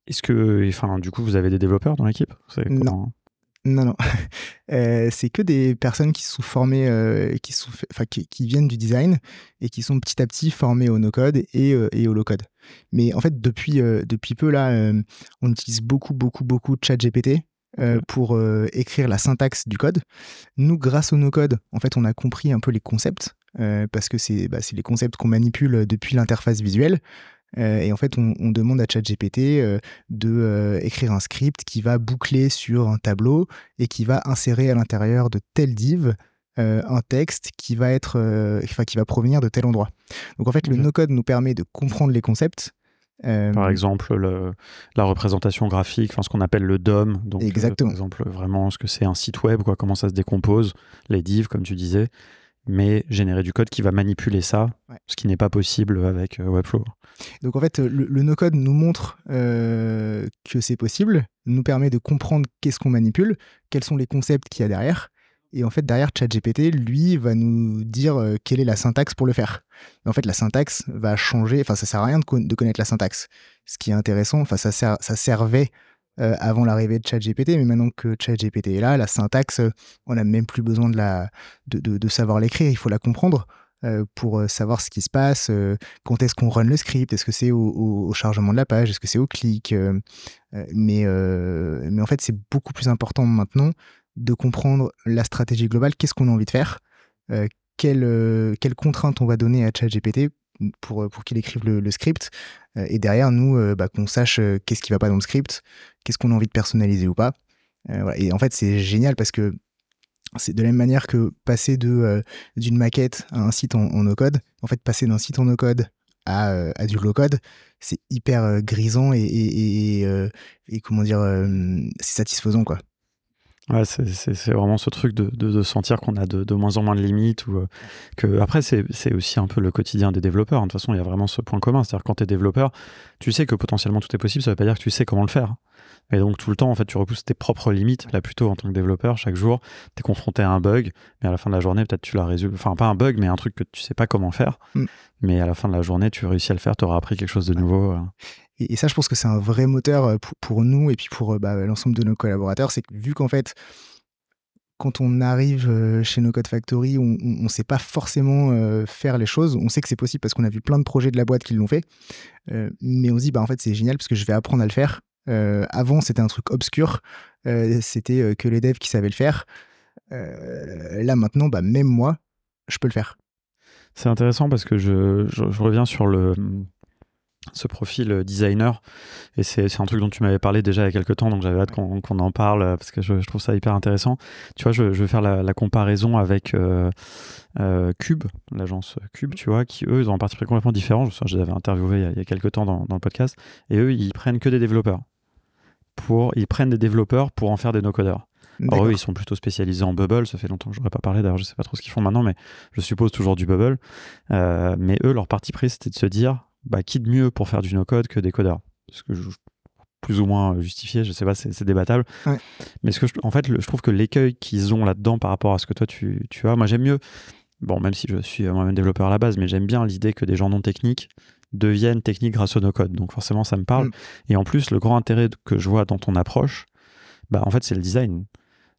est-ce que, enfin, du coup, vous avez des développeurs dans l'équipe? Non. Non, non. Euh, c'est que des personnes qui sont formées, euh, qui, sont qui, viennent du design et qui sont petit à petit formées au no-code et, euh, et, au low-code. Mais en fait, depuis, depuis peu, là, on utilise beaucoup, beaucoup, beaucoup ChatGPT pour écrire la syntaxe du code. Nous, grâce au no-code, en fait, on a compris un peu les concepts parce que c'est bah, les concepts qu'on manipule depuis l'interface visuelle. Euh, et en fait, on, demande à ChatGPT euh, de euh, écrire un script qui va boucler sur un tableau et qui va insérer à l'intérieur de tel div un texte qui va être, enfin, qui va provenir de tel endroit. Donc en fait, le no-code nous permet de comprendre les concepts. Par exemple, la représentation graphique, enfin, ce qu'on appelle le DOM. Donc, Exactement. par exemple, vraiment ce que c'est un site web, quoi, comment ça se décompose, les divs, comme tu disais mais générer du code qui va manipuler ça, ce qui n'est pas possible avec euh, Webflow. Donc en fait, le, no-code nous montre euh, que c'est possible, nous permet de comprendre qu'est-ce qu'on manipule, quels sont les concepts qu'il y a derrière. Et en fait, derrière, ChatGPT, lui, va nous dire euh, quelle est la syntaxe pour le faire. en fait, la syntaxe va changer. Enfin, ça sert à rien de, connaître la syntaxe. Ce qui est intéressant, enfin, ça, ça servait euh, avant l'arrivée de ChatGPT, mais maintenant que ChatGPT est là, la syntaxe, on n'a même plus besoin de, la, de, savoir l'écrire, il faut la comprendre. Euh, pour euh, savoir ce qui se passe, quand est-ce qu'on run le script, est-ce que c'est au, au, chargement de la page, est-ce que c'est au clic. mais, mais en fait, c'est beaucoup plus important maintenant de comprendre la stratégie globale, qu'est-ce qu'on a envie de faire, quelles quelle contraintes on va donner à ChatGPT pour, pour qu'il écrive le, script. Euh, et derrière, nous, euh, bah, qu'on sache euh, qu'est-ce qui va pas dans le script, qu'est-ce qu'on a envie de personnaliser ou pas. Et en fait, c'est génial parce que c'est de la même manière que passer de d'une maquette à un site en, no-code. En fait, passer d'un site en no-code à, du low-code, c'est hyper grisant et, et, comment dire, c'est satisfaisant quoi. Ouais, c'est vraiment ce truc de, de, sentir qu'on a de, de, moins en moins de limites. Ou, euh, que, après, c'est aussi un peu le quotidien des développeurs. De toute façon, il y a vraiment ce point commun. C'est-à-dire quand tu es développeur, tu sais que potentiellement tout est possible, ça ne veut pas dire que tu sais comment le faire. Et donc tout le temps, en fait, tu repousses tes propres limites. Là, plutôt en tant que développeur, chaque jour, tu es confronté à un bug, mais à la fin de la journée, peut-être tu l'as résolu. Enfin, pas un bug, mais un truc que tu sais pas comment faire. Mm. Mais à la fin de la journée, tu réussis à le faire, tu auras appris quelque chose de nouveau. Euh. Et, ça, je pense que c'est un vrai moteur euh, pour, nous et puis pour euh, bah, l'ensemble de nos collaborateurs. C'est que vu qu'en fait, quand on arrive euh, chez No Code Factory, on ne sait pas forcément faire les choses. On sait que c'est possible parce qu'on a vu plein de projets de la boîte qui l'ont fait. mais on se dit, bah, en fait, c'est génial parce que je vais apprendre à le faire. avant, c'était un truc obscur. c'était que les devs qui savaient le faire. là, maintenant, bah, même moi, je peux le faire. C'est intéressant parce que je, reviens sur le, ce profil euh, designer. Et c'est un truc dont tu m'avais parlé déjà il y a quelques temps, donc j'avais hâte qu'on en parle euh, parce que je, trouve ça hyper intéressant. Tu vois, je, vais faire la, comparaison avec euh, Cube, l'agence Cube, tu vois, qui eux, ils ont un parti pris complètement différent. Je, je les avais interviewés il y a, il y a quelques temps dans, dans, le podcast. Et eux, ils prennent que des développeurs. Pour, ils prennent des développeurs pour en faire des no-codeurs. Alors eux, ils sont plutôt spécialisés en Bubble. Ça fait longtemps que je n'aurais pas parlé. D'ailleurs, je sais pas trop ce qu'ils font maintenant, mais je suppose toujours du Bubble. mais eux, leur parti pris, c'était de se dire bah, qui de mieux pour faire du no-code que des codeurs? Ce que je, plus ou moins justifié, je sais pas, c'est débattable. Mais ce que je, en fait, je trouve que l'écueil qu'ils ont là-dedans par rapport à ce que toi tu, tu as, moi j'aime mieux, bon, même si je suis moi-même développeur à la base, mais j'aime bien l'idée que des gens non techniques deviennent techniques grâce au no-code. Donc forcément, ça me parle. Mm. Et en plus, le grand intérêt que je vois dans ton approche, bah, en fait, c'est le design.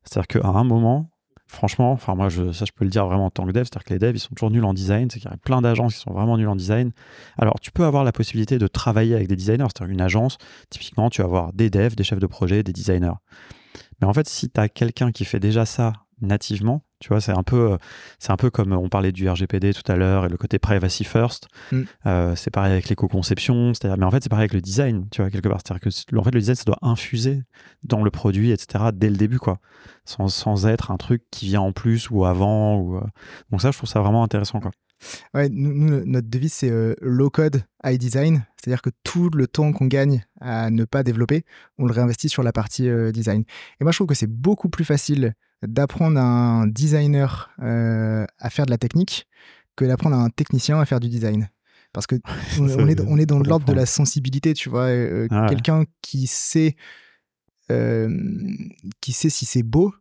C'est-à-dire qu'à un moment, franchement, enfin moi je, ça je peux le dire vraiment en tant que dev, c'est-à-dire que les devs ils sont toujours nuls en design, c'est qu'il y a plein d'agences qui sont vraiment nuls en design. Alors tu peux avoir la possibilité de travailler avec des designers, c'est-à-dire une agence, typiquement tu vas avoir des devs, des chefs de projet, des designers. Mais en fait si tu as quelqu'un qui fait déjà ça nativement, tu vois, c'est un peu, euh, c'est un peu comme on parlait du RGPD tout à l'heure et le côté privacy first. Mm. Euh, c'est pareil avec l'éco-conception, mais en fait, c'est pareil avec le design, tu vois, quelque part. C'est-à-dire que, en fait, le design, ça doit infuser dans le produit, etc., dès le début, quoi, sans, sans être un truc qui vient en plus ou avant. Ou, euh. Donc ça, je trouve ça vraiment intéressant, quoi. Ouais, nous, notre devise, c'est low code, high design. C'est-à-dire que tout le temps qu'on gagne à ne pas développer, on le réinvestit sur la partie design. Et moi, je trouve que c'est beaucoup plus facile d'apprendre à un designer euh, à faire de la technique que d'apprendre à un technicien à faire du design. Parce que on, est, on est dans l'ordre de la sensibilité, tu vois. Euh, ah quelqu'un qui sait euh, qui sait si c'est beau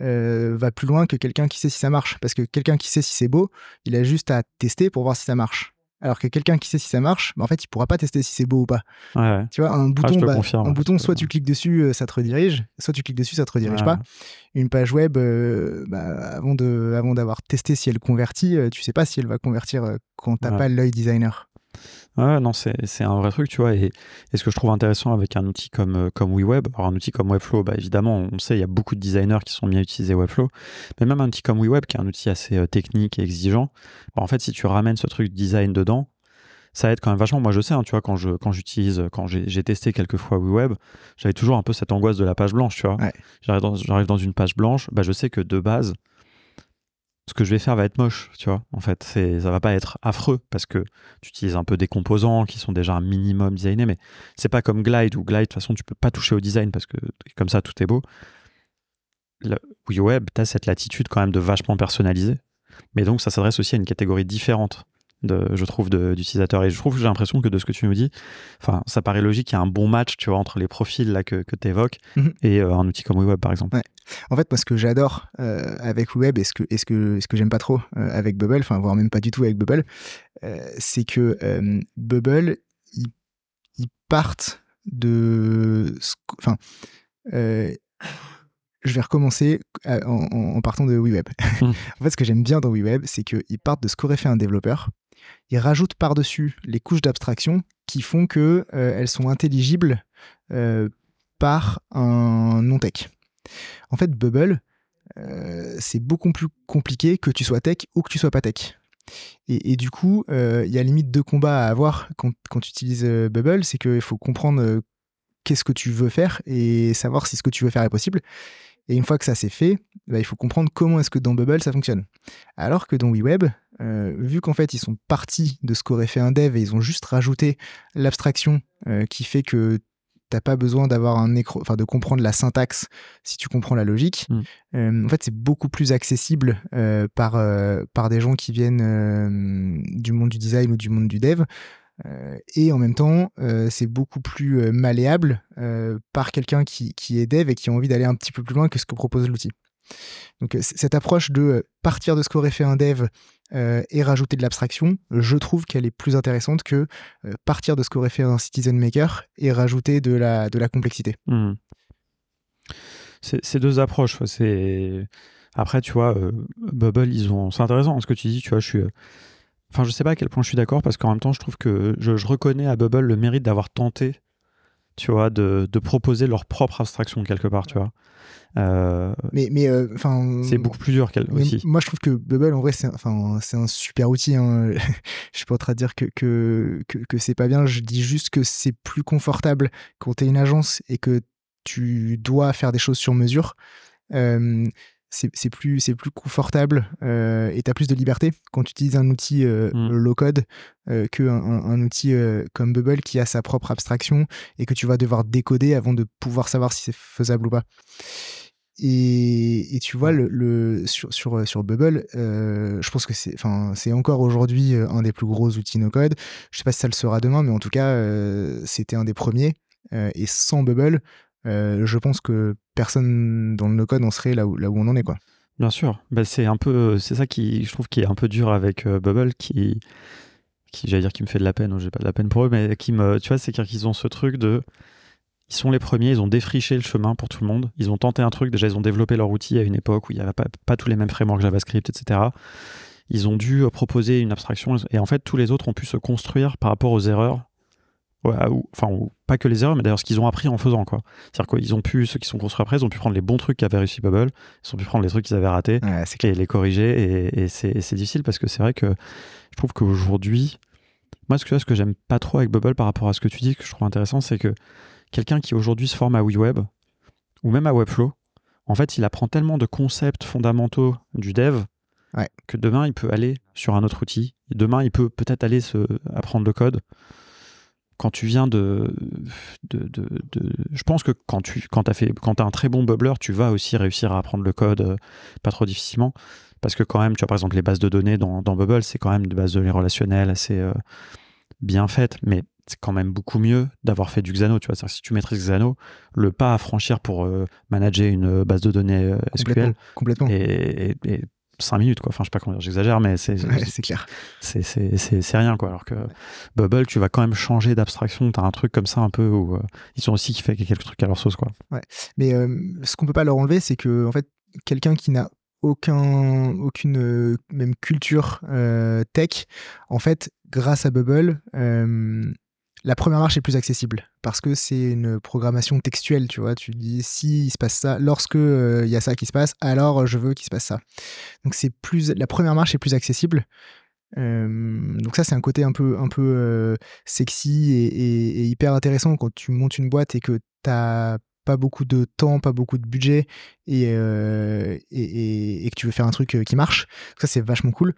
euh, va plus loin que quelqu'un qui sait si ça marche. Parce que quelqu'un qui sait si c'est beau, il a juste à tester pour voir si ça marche. Alors que quelqu'un qui sait si ça marche, bah, en fait, il pourra pas tester si c'est beau ou pas. Ouais. Tu vois, un Ah, bouton, bah, confirme. un bouton, soit tu cliques dessus, euh, ça te redirige, soit tu cliques dessus, ça te redirige Ouais. pas. Une page web, euh, bah, avant de, avant d'avoir testé si elle convertit, tu sais pas si elle va convertir quand t'as pas l'œil designer. Ouais, non, c'est un vrai truc, tu vois. Et, et ce que je trouve intéressant avec un outil comme, euh, comme WeWeb, alors un outil comme Webflow, bah, évidemment, on sait, il y a beaucoup de designers qui sont mis à utiliser Webflow, mais même un outil comme WeWeb, qui est un outil assez euh, technique et exigeant, bah, en fait, si tu ramènes ce truc design dedans, ça aide quand même vachement. Moi, je sais, hein, tu vois, quand je quand j'utilise, quand j'ai testé quelques fois WeWeb, j'avais toujours un peu cette angoisse de la page blanche, tu vois. Ouais. J'arrive dans, dans une page blanche, bah, je sais que de base, ce que je vais faire va être moche, tu vois. En fait, c'est ça va pas être affreux parce que tu utilises un peu des composants qui sont déjà un minimum designés, mais c'est pas comme Glide où Glide, de toute façon, tu peux pas toucher au design parce que comme ça, tout est beau. Le WeWeb, tu as cette latitude quand même de vachement personnaliser. Mais donc, ça s'adresse aussi à une catégorie différente, de, je trouve, d'utilisateurs. Et je trouve que j'ai l'impression que de ce que tu nous dis, enfin, ça paraît logique qu'il y a un bon match, tu vois, entre les profils là que, que tu évoques Mhm. et euh, un outil comme WeWeb, par exemple. Ouais. En fait, moi, ce que j'adore euh, avec Web et ce que, et ce que, ce que j'aime pas trop euh, avec Bubble, enfin, voire même pas du tout avec Bubble, c'est que Bubble, ils, partent de. Enfin, je vais recommencer en, partant de WeWeb. Hmm. en fait, ce que j'aime bien dans WeWeb, c'est qu'ils partent de ce qu'aurait fait un développeur. Ils rajoutent par-dessus les couches d'abstraction qui font que euh, elles sont intelligibles euh, par un non-tech. En fait, Bubble, euh, c'est beaucoup plus compliqué que tu sois tech ou que tu sois pas tech. Et, du coup, il y a limite deux combats à avoir quand, quand tu utilises Bubble, c'est qu'il faut comprendre qu'est-ce que tu veux faire et savoir si ce que tu veux faire est possible. Et une fois que ça c'est fait, bah, il faut comprendre comment est-ce que dans Bubble ça fonctionne. Alors que dans WeWeb, euh, vu qu'en fait ils sont partis de ce qu'aurait fait un dev et ils ont juste rajouté l'abstraction euh, qui fait que t'as pas besoin d'avoir un écran, enfin de comprendre la syntaxe si tu comprends la logique. Mm. Euh, en fait, c'est beaucoup plus accessible euh, par euh, par des gens qui viennent du monde du design ou du monde du dev. Euh, et en même temps, euh, c'est beaucoup plus euh, malléable par quelqu'un qui, qui est dev et qui a envie d'aller un petit peu plus loin que ce que propose l'outil. Donc cette approche de partir de ce qu'aurait fait un dev et rajouter de l'abstraction, je trouve qu'elle est plus intéressante que partir de ce qu'aurait fait un citizen maker et rajouter de la, de la complexité. C'est c'est deux approches. C'est après, tu vois, Bubble, ils ont. C'est intéressant ce que tu dis. Tu vois, je suis. Enfin, je sais pas à quel point je suis d'accord parce qu'en même temps, je trouve que je, je reconnais à Bubble le mérite d'avoir tenté, tu vois, de, de proposer leur propre abstraction quelque part, tu vois. Euh, Mais, mais euh, enfin, c'est beaucoup plus dur qu'elle aussi. moi, je trouve que Bubble, en vrai, c'est enfin, c'est un super outil. hein. je suis pas en train de dire que, que, que, que c'est pas bien. Je dis juste que c'est plus confortable quand tu es une agence et que tu dois faire des choses sur mesure. Euh, c'est plus, c'est plus confortable euh, et tu as plus de liberté quand tu utilises un outil euh, Mm. low-code euh, qu'un un, un outil euh, comme Bubble qui a sa propre abstraction et que tu vas devoir décoder avant de pouvoir savoir si c'est faisable ou pas. Et, et tu vois, le, le- sur, sur, sur Bubble, je pense que c'est enfin, c'est encore aujourd'hui un des plus gros outils no-code. Je sais pas si ça le sera demain, mais en tout cas, c'était un des premiers. Et sans Bubble, euh, je pense que personne dans le no-code en serait là où, on en est. Quoi. Bien sûr. Bah, c'est un peu, c'est ça qui, je trouve, qui est un peu dur avec euh, Bubble, qui, j'allais dire, qui me fait de la peine. ou J'ai pas de la peine pour eux, mais qui me, tu vois, c'est qu'ils ont ce truc de, ils sont les premiers, ils ont défriché le chemin pour tout le monde. Ils ont tenté un truc. Déjà, ils ont développé leur outil à une époque où il n'y avait pas, tous les mêmes frameworks JavaScript, etc. Ils ont dû euh, proposer une abstraction, et en fait, tous les autres ont pu se construire par rapport aux erreurs. Ouais, ou- enfin, ou- pas que les erreurs, mais d'ailleurs ce qu'ils ont appris en faisant, quoi. C'est-à-dire qu'ils ont pu, ceux qui sont construits après, ils ont pu prendre les bons trucs qu'avait réussi Bubble, ils ont pu prendre les trucs qu'ils avaient ratés, Ouais, et les corriger. Et, et c'est difficile parce que c'est vrai que je trouve qu'aujourd'hui, moi, ce que, ce que j'aime pas trop avec Bubble par rapport à ce que tu dis, que je trouve intéressant, c'est que quelqu'un qui aujourd'hui se forme à WeWeb ou même à Webflow, en fait, il apprend tellement de concepts fondamentaux du dev Ouais. que demain, il peut aller sur un autre outil. Demain, il peut peut-être aller se apprendre le code. Quand tu viens de, de, de, de- je pense que quand tu quand as fait quand as un très bon bubbler, tu vas aussi réussir à apprendre le code euh, pas trop difficilement. Parce que quand même, tu vois par exemple les bases de données dans, dans Bubble, c'est quand même des bases de données relationnelles assez euh, bien faites, mais c'est quand même beaucoup mieux d'avoir fait du Xano. Tu vois, si tu maîtrises Xano, le pas à franchir pour euh, manager une base de données SQL complètement, Et, 5 minutes, quoi. Enfin, je sais pas comment dire, j'exagère, mais c'est c'est clair. C'est rien, quoi. Alors que Bubble, tu vas quand même changer d'abstraction. Tu as un truc comme ça un peu où ils ont aussi qui fait quelques trucs à leur sauce, quoi. Ouais. Mais ce qu'on peut pas leur enlever, c'est que, en fait, quelqu'un qui n'a aucun, aucune euh, même culture euh, tech, en fait, grâce à Bubble, euh, la première marche est plus accessible parce que c'est une programmation textuelle, tu vois. Tu dis si il se passe ça, lorsque il y a ça qui se passe, alors je veux qu'il se passe ça. Donc c'est plus la première marche est plus accessible. donc ça c'est un côté un peu un peu sexy et, hyper intéressant quand tu montes une boîte et que tu as pas beaucoup de temps, pas beaucoup de budget euh, et, et, que tu veux faire un truc euh, qui marche. Ça, c'est vachement cool.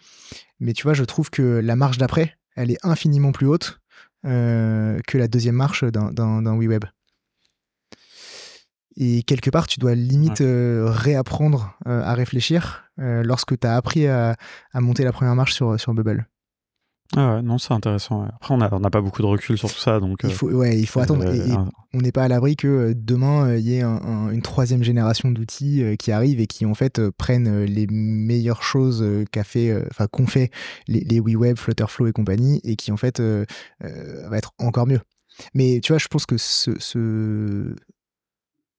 Mais tu vois, je trouve que la marche d'après, elle est infiniment plus haute euh, que la deuxième marche d'un WeWeb. Et quelque part, tu dois limite réapprendre à réfléchir lorsque tu as appris à, à, monter la première marche sur, sur Bubble. Ah ouais, non, c'est intéressant. Après, on n'a pas beaucoup de recul sur tout ça, donc. Il faut, ouais, il faut euh, attendre. Et, on n'est pas à l'abri que euh, demain euh, il y ait une troisième génération d'outils qui arrivent et qui en fait prennent les meilleures choses qu'a fait, enfin qu'ont fait les, les WeWeb, Flutterflow et compagnie, et qui en fait va être encore mieux. Mais tu vois, je pense que ce, ce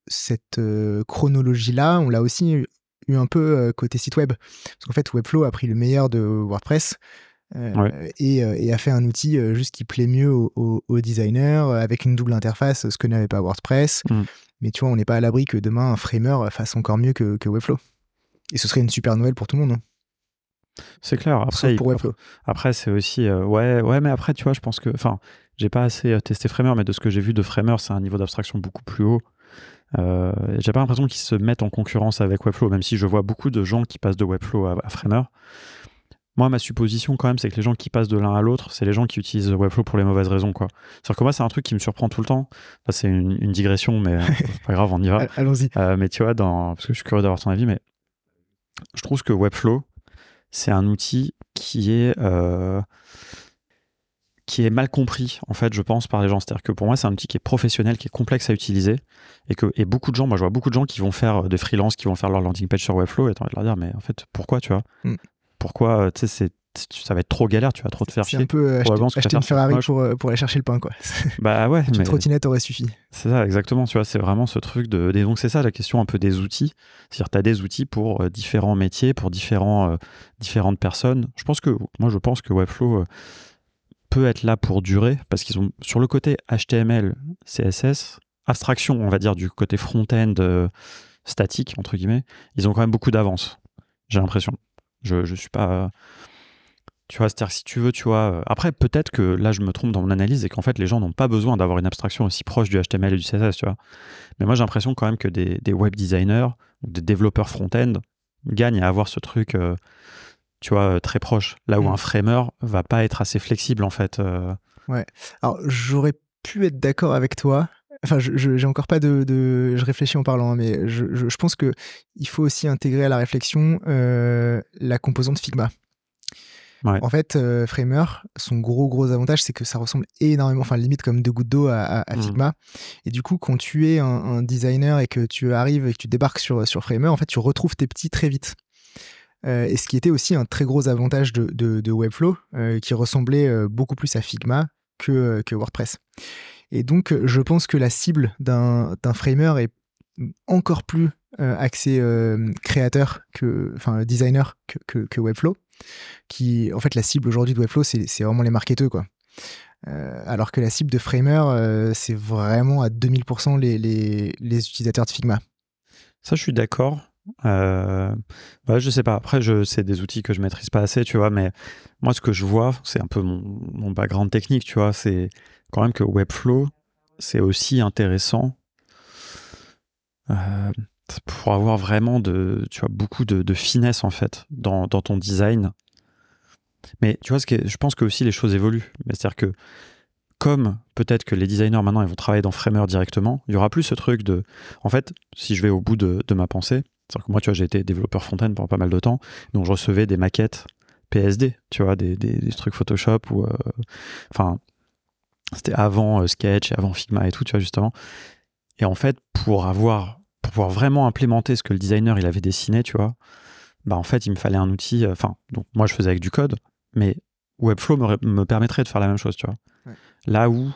cette chronologie-là, on l'a aussi eu un peu côté site web. Parce qu'en fait, Webflow a pris le meilleur de WordPress, euh, et, a fait un outil euh, juste qui plaît mieux aux designers avec une double interface, ce que n'avait pas WordPress. Mm. Mais tu vois, on n'est pas à l'abri que demain un framer fasse encore mieux que, Webflow. Et ce serait une super nouvelle pour tout le monde. Hein. C'est clair. Après, pour Webflow. Après, c'est aussi. Euh, ouais, ouais, mais après, tu vois, je pense que. Enfin, j'ai pas assez testé Framer, mais de ce que j'ai vu de Framer, c'est un niveau d'abstraction beaucoup plus haut. j'ai pas l'impression qu'ils se mettent en concurrence avec Webflow, même si je vois beaucoup de gens qui passent de Webflow à, à Framer. Moi, ma supposition, quand même, c'est que les gens qui passent de l'un à l'autre, c'est les gens qui utilisent Webflow pour les mauvaises raisons, quoi. C'est-à-dire que moi, c'est un truc qui me surprend tout le temps. c'est une, digression, mais euh, pas grave, on y va. Allons-y. Euh, mais tu vois, dans... parce que je suis curieux d'avoir ton avis, mais je trouve que Webflow, c'est un outil qui est, euh, qui est mal compris, en fait, je pense, par les gens. C'est-à-dire que pour moi, c'est un outil qui est professionnel, qui est complexe à utiliser, et que et beaucoup de gens, moi, je vois beaucoup de gens qui vont faire des freelances, qui vont faire leur landing page sur Webflow, et t'as envie de leur dire, mais en fait, pourquoi, tu vois? Mm pourquoi euh, tu sais ça va être trop galère, tu vas trop te faire chier. C'est un peu acheter, une Ferrari pour, euh, pour, aller chercher le pain, quoi. Bah ouais. Une trottinette aurait suffi. C'est ça, exactement. Tu vois, c'est vraiment ce truc de. donc, c'est ça la question un peu des outils. C'est-à-dire, tu as des outils pour euh, différents métiers, pour différents, différentes personnes. Je pense que, moi, je pense que Webflow peut être là pour durer parce qu'ils ont, sur le côté HTML, CSS, abstraction, on va dire, du côté front-end statique, entre guillemets, ils ont quand même beaucoup d'avance. J'ai l'impression. Je, je suis pas. Tu vois, c'est-à-dire si tu veux, tu vois. Euh, après, peut-être que là, je me trompe dans mon analyse et qu'en fait, les gens n'ont pas besoin d'avoir une abstraction aussi proche du HTML et du CSS, tu vois. Mais moi, j'ai l'impression quand même que des, des web designers, des développeurs front-end gagnent à avoir ce truc, euh, tu vois, euh, très proche. Là où mm. un framer va pas être assez flexible, en fait. Ouais. Alors, j'aurais pu être d'accord avec toi. Enfin, je j'ai encore pas de, de, Je réfléchis en parlant, hein, mais je, je, pense que il faut aussi intégrer à la réflexion euh, la composante Figma. En fait, euh, Framer, son gros gros avantage, c'est que ça ressemble énormément, enfin limite comme deux gouttes d'eau à, mmh. Figma. Et du coup, quand tu es un, designer et que tu arrives et que tu débarques sur, sur Framer, en fait, tu retrouves tes petits très vite. Euh, et ce qui était aussi un très gros avantage de, de, de Webflow, qui ressemblait beaucoup plus à Figma que, que WordPress. Et donc, je pense que la cible d'un framer est encore plus euh, axée euh, créateur que, enfin, designer que, que, Webflow. Qui, en fait, la cible aujourd'hui de Webflow, c'est vraiment les marketeurs. Euh, alors que la cible de Framer, c'est vraiment à 2000% les, les, les, utilisateurs de Figma. Ça, je suis d'accord. Euh, bah, je sais pas. Après, je, c'est des outils que je maîtrise pas assez, tu vois. Mais moi, ce que je vois, c'est un peu mon, mon background technique, tu vois. C'est quand même que Webflow, c'est aussi intéressant euh, pour avoir vraiment de, tu vois, beaucoup de, finesse en fait dans, ton design. Mais tu vois, ce je pense que aussi les choses évoluent. C'est-à-dire que comme peut-être que les designers maintenant ils vont travailler dans Framer directement, il y aura plus ce truc de. En fait, si je vais au bout de, ma pensée, c'est-à-dire que moi, tu vois, j'ai été développeur front-end pendant pas mal de temps, donc je recevais des maquettes PSD, tu vois, des, trucs Photoshop ou. Euh, enfin, C'était avant euh, Sketch et avant Figma et tout, tu vois, justement. Et en fait, pour avoir, pour pouvoir vraiment implémenter ce que le designer il avait dessiné, tu vois, bah en fait, il me fallait un outil. euh, Enfin, donc moi, je faisais avec du code, mais Webflow me, me permettrait de faire la même chose, tu vois. Ouais. Là où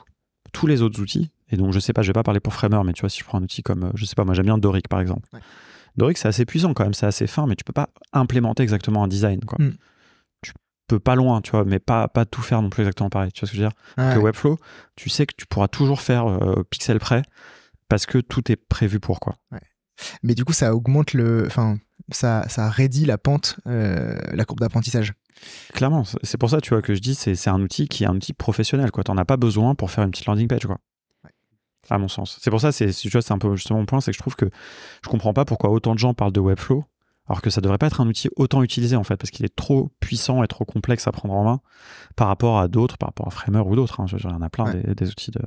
tous les autres outils, et donc je sais pas, je vais pas parler pour Framer, mais tu vois, si je prends un outil comme, je sais pas, moi j'aime bien Doric par exemple. Ouais. Doric, c'est assez puissant quand même, c'est assez fin, mais tu peux pas implémenter exactement un design, quoi. Mm. Tu peux pas loin, tu vois, mais pas, pas tout faire non plus exactement pareil. Tu vois ce que je veux dire? Que Webflow, tu sais que tu pourras toujours faire euh, pixel près parce que tout est prévu pour, quoi. Mais du coup, ça augmente le. Enfin, ça, ça raidit la pente, euh, la courbe d'apprentissage. Clairement, c'est- pour ça, tu vois, que je dis, c'est c'est un outil qui est un outil professionnel, quoi. T'en as pas besoin pour faire une petite landing page, quoi. À mon sens. C'est pour ça, c'est, tu vois, c'est un peu justement mon point, c'est que je trouve que je comprends pas pourquoi autant de gens parlent de Webflow, alors que ça devrait pas être un outil autant utilisé, en fait, parce qu'il est trop puissant et trop complexe à prendre en main par rapport à d'autres, par rapport à Framer ou d'autres. hein. Il y en a plein Ouais. des, des outils de.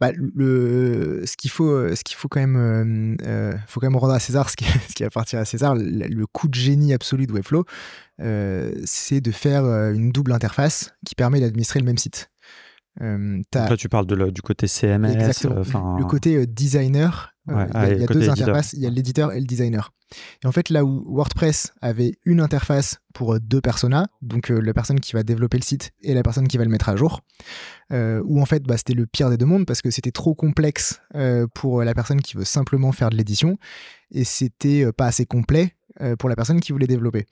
Bah, le, ce qu'il faut, ce qu'il faut quand même, euh, euh, faut quand même rendre à César ce qui, ce qui appartient à César. Le, le coup de génie absolu de Webflow, euh, c'est de faire une double interface qui permet d'administrer le même site. Euh, là, tu parles de le- du côté CMS. Exactement. euh, le côté euh, designer, euh, Ouais, il y a, ah, y a deux interfaces, il y a l'éditeur et le designer. Et en fait, là où WordPress avait une interface pour deux personas, donc euh, la personne qui va développer le site et la personne qui va le mettre à jour, euh, où en fait bah, c'était le pire des deux mondes parce que c'était trop complexe euh, pour la personne qui veut simplement faire de l'édition et c'était pas assez complet pour la personne qui voulait développer.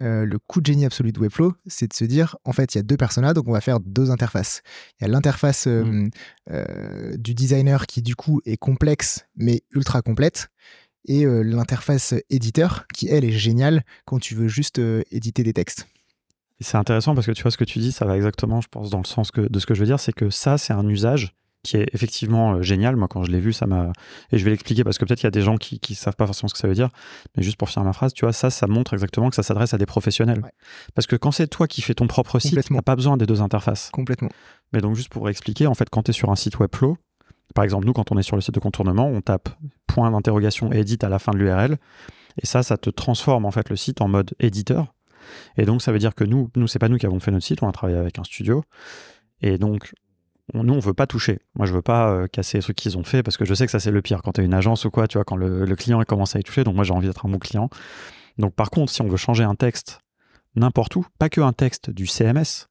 Euh, le coup de génie absolu de Webflow, c'est de se dire en fait il y a deux personas donc on va faire deux interfaces. Il y a l'interface euh, Mm. euh, du designer qui du coup est complexe mais ultra complète et euh, l'interface éditeur qui elle est géniale quand tu veux juste euh, éditer des textes. C'est intéressant parce que tu vois ce que tu dis, ça va exactement, je pense, dans le sens que, de ce que je veux dire, c'est que ça, c'est un usage qui est effectivement euh, génial. Moi, quand je l'ai vu, ça m'a. Et je vais l'expliquer parce que peut-être il y a des gens qui ne savent pas forcément ce que ça veut dire. Mais juste pour finir ma phrase, tu vois, ça, ça montre exactement que ça s'adresse à des professionnels. Ouais. Parce que quand c'est toi qui fais ton propre site, tu pas besoin des deux interfaces. Complètement. Mais donc, juste pour expliquer, en fait, quand tu es sur un site Webflow, par exemple, nous, quand on est sur le site de contournement, on tape point d'interrogation edit à la fin de l'URL. Et ça, ça te transforme en fait le site en mode éditeur. Et donc, ça veut dire que nous, nous c'est pas nous qui avons fait notre site, on a travaillé avec un studio. Et donc, on- nous, on veut pas toucher. Moi, je veux pas euh, casser trucs qu'ils ont fait parce que je sais que ça, c'est le pire. Quand tu es une agence ou quoi, tu vois, quand le, le client commence à y toucher. Donc, moi, j'ai envie d'être un bon client. Donc, par contre, si on veut changer un texte n'importe où, pas que un texte du CMS,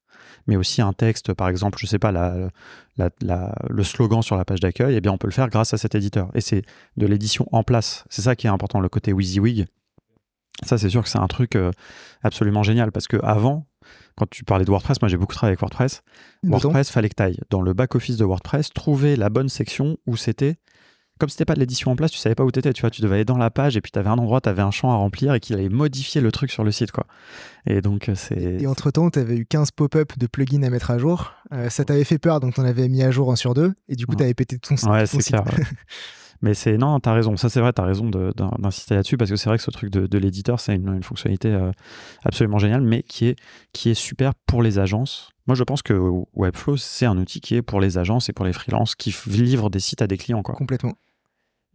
mais aussi un texte, par exemple, je sais pas, la- le slogan sur la page d'accueil, eh bien, on peut le faire grâce à cet éditeur. Et c'est de l'édition en place. C'est ça qui est important, le côté WYSIWYG. Ça, c'est sûr que c'est un truc euh, absolument génial parce que avant, quand tu parlais de WordPress, moi j'ai beaucoup travaillé avec WordPress. WordPress, fallait que tu ailles dans le back-office de WordPress, trouver la bonne section où c'était. Comme c'était pas de l'édition en place, tu savais pas où t'étais, tu vois, tu devais aller dans la page et puis tu avais un endroit, tu avais un champ à remplir et qu'il allait modifier le truc sur le site, quoi. Et donc, euh, c'est. Et entre-temps, tu avais eu 15 pop-up de plugins à mettre à jour. Euh, ça t'avait fait peur, donc t'en avais mis à jour un sur deux. Et du coup, Ouais. t'avais pété ton, ton Ouais, c'est site. clair. ouais. Mais c'est non, t'as raison. Ça, c'est vrai, t'as raison d'insister là-dessus parce que c'est vrai que ce truc de, de l'éditeur, c'est une, une fonctionnalité euh, absolument géniale, mais qui est, qui est super pour les agences. Moi, je pense que Webflow, c'est un outil qui est pour les agences et pour les freelances qui livrent des sites à des clients, quoi. Complètement.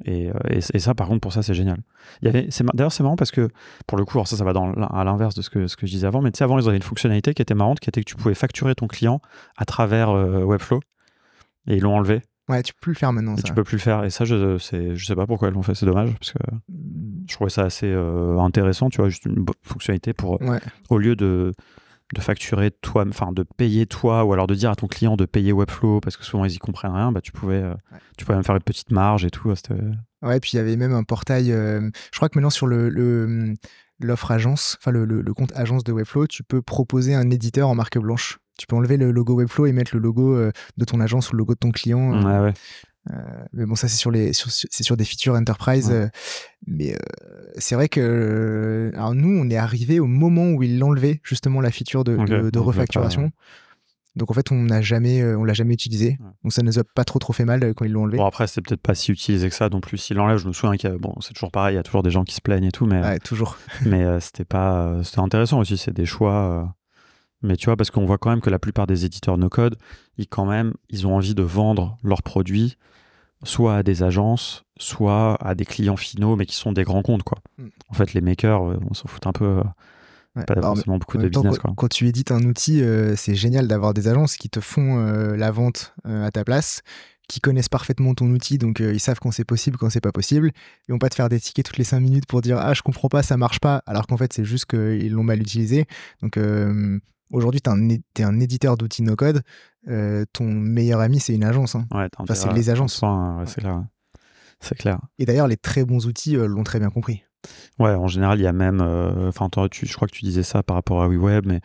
Et, euh, et, et ça, par contre, pour ça, c'est génial. D'ailleurs, c'est marrant parce que, pour le coup, alors ça, ça va dans, à l'inverse de ce que, ce que je disais avant, mais tu sais, avant, ils avaient une fonctionnalité qui était marrante, qui était que tu pouvais facturer ton client à travers euh, Webflow. Et ils l'ont enlevé. Ouais, tu peux plus le faire maintenant. Ça. tu peux plus le faire. Et ça, je, je sais pas pourquoi ils l'ont fait, c'est dommage, parce que je trouvais ça assez euh, intéressant, tu vois, juste une bo- fonctionnalité pour, Ouais. au lieu de, de facturer toi, enfin de payer toi, ou alors de dire à ton client de payer Webflow, parce que souvent ils y comprennent rien, bah tu pouvais, euh, tu pouvais même faire une petite marge et tout. c'était- Ouais, puis il y avait même un portail. euh, je crois que maintenant sur le, le- l'offre agence, enfin le, le- le compte agence de Webflow, tu peux proposer un éditeur en marque blanche. Tu peux enlever le logo Webflow et mettre le logo euh, de ton agence ou le logo de ton client. euh, Ouais, ouais. Mais bon, ça c'est sur les, sur- c'est sur des features enterprise. Ouais. euh, mais euh, c'est vrai que, euh, alors nous, on est arrivé au moment où ils l'enlevaient justement la feature de, de- refacturation. Donc en fait, on n'a jamais, euh, on l'a jamais utilisé. Ouais. Donc ça nous a pas trop trop fait mal euh, quand ils l'ont enlevé. Bon, après, c'est peut-être pas si utilisé que ça non plus. S'il l'enlève, je me souviens qu'il y a, bon, c'est toujours pareil, il y a toujours des gens qui se plaignent et tout, mais, Ouais, toujours. mais euh, c'était pas, euh, c'était intéressant aussi, c'est des choix. euh, mais tu vois, parce qu'on voit quand même que la plupart des éditeurs no-code, ils quand même, ils ont envie de vendre leurs produits soit à des agences, soit à des clients finaux, mais qui sont des grands comptes, quoi. Mm. En fait, les makers, euh, on s'en fout un peu. Euh, pas forcément beaucoup de business. Quand, quand, tu édites un outil, c'est génial d'avoir des agences qui te font la vente à ta place qui connaissent parfaitement ton outil, donc ils savent quand c'est possible, quand c'est pas possible. Ils vont pas te faire des tickets toutes les 5 minutes pour dire ah je comprends pas, ça marche pas, alors qu'en fait c'est juste qu'ils l'ont mal utilisé. Donc aujourd'hui tu es, un éditeur d'outils no code, ton meilleur ami c'est une agence. Hein. Ouais, enfin, c'est les agences. c'est clair. C'est clair. Et d'ailleurs les très bons outils l'ont très bien compris. Ouais, en général il y a même, enfin je crois que tu disais ça par rapport à WeWeb, mais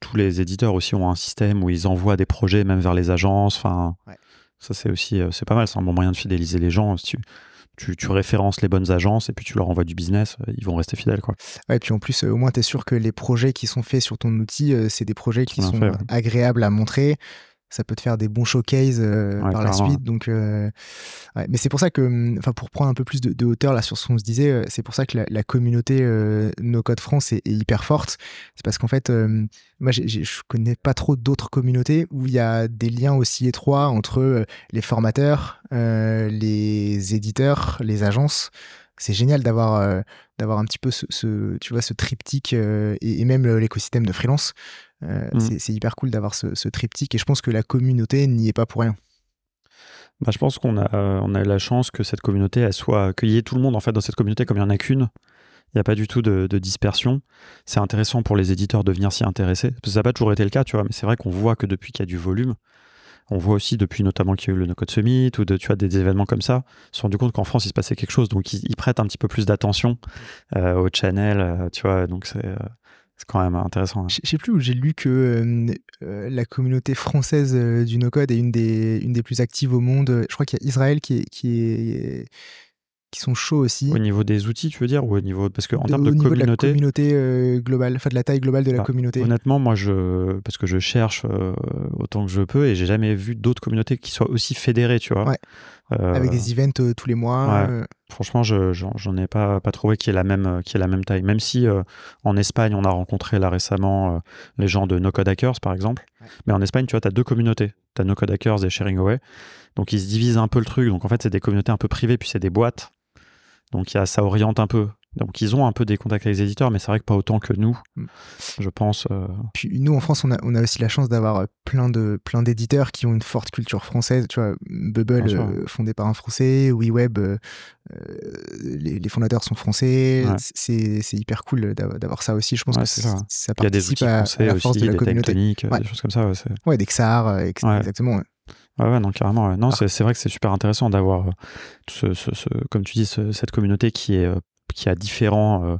tous les éditeurs aussi ont un système où ils envoient des projets même vers les agences. Enfin, ça, c'est aussi euh, c'est pas mal. C'est un bon moyen de fidéliser les gens. Si tu, tu, références les bonnes agences et puis tu leur envoies du business, euh, ils vont rester fidèles. Quoi. et puis en plus, euh, au moins, tu es sûr que les projets qui sont faits sur ton outil, c'est des projets qui sont agréables à montrer ça peut te faire des bons showcases par la suite. Donc, mais c'est pour ça que, enfin, pour prendre un peu plus de, hauteur là sur ce qu'on se disait, c'est pour ça que la, communauté No Code France est, est hyper forte. C'est parce qu'en fait, moi, je connais pas trop d'autres communautés où il y a des liens aussi étroits entre euh, les formateurs, euh, les éditeurs, les agences. C'est génial d'avoir euh, d'avoir un petit peu ce, tu vois ce triptyque et, même l'écosystème de freelance. Mmh. C'est hyper cool d'avoir ce, triptyque et je pense que la communauté n'y est pas pour rien. Bah, je pense qu'on a, on a la chance que cette communauté elle soit qu'il y ait tout le monde en fait dans cette communauté comme il n'y en a qu'une il n'y a pas du tout de, dispersion. C'est intéressant pour les éditeurs de venir s'y intéresser. Parce que ça n'a pas toujours été le cas, tu vois, mais c'est vrai qu'on voit que depuis qu'il y a du volume, on voit aussi depuis notamment qu'il y a eu le No-Code Summit ou des événements comme ça, se sont rendu compte qu'en France il se passait quelque chose, donc ils, prêtent un petit peu plus d'attention euh, au channel, euh, tu vois, donc c'est, euh, quand même intéressant. Je sais plus où j'ai lu que la communauté française du no-code est une des, plus actives au monde. Je crois qu'il y a Israël qui est qui sont chauds aussi. Au niveau des outils, tu veux dire, ou au niveau parce que en termes de communauté, de la communauté euh, globale, enfin de la taille globale de la bah, communauté. Honnêtement, moi, je parce que je cherche euh, autant que je peux et j'ai jamais vu d'autres communautés qui soient aussi fédérées, tu vois. Euh, Avec des events tous les mois. Franchement, je j'en ai pas pas trouvé qui est la même qui est la même taille. Même si en Espagne, on a rencontré là récemment les gens de No Code Hackers, par exemple. Mais en Espagne, tu vois, tu as deux communautés. Tu as No Code Hackers et Sharing Away. Donc ils se divisent un peu le truc. Donc en fait, c'est des communautés un peu privées, puis c'est des boîtes donc y a, ça oriente un peu. Donc ils ont un peu des contacts avec les éditeurs, mais c'est vrai que pas autant que nous, mm. je pense. Euh. Puis nous en France, on a, on a aussi la chance d'avoir euh, plein de plein d'éditeurs qui ont une forte culture française. Tu vois, Bubble euh, fondé par un Français, WeWeb, les, les, fondateurs sont français. C'est, c'est hyper cool d'avoir ça aussi. Je pense que ça. ça. participe Il y a des outils à, français la force aussi, de la des communauté. des choses comme ça. Ouais, des XAR, exactement. Ouais, ouais, non, carrément. Non, ah. c'est vrai que c'est super intéressant d'avoir, ce, ce, ce, comme tu dis, cette communauté qui, est, qui a différents, euh,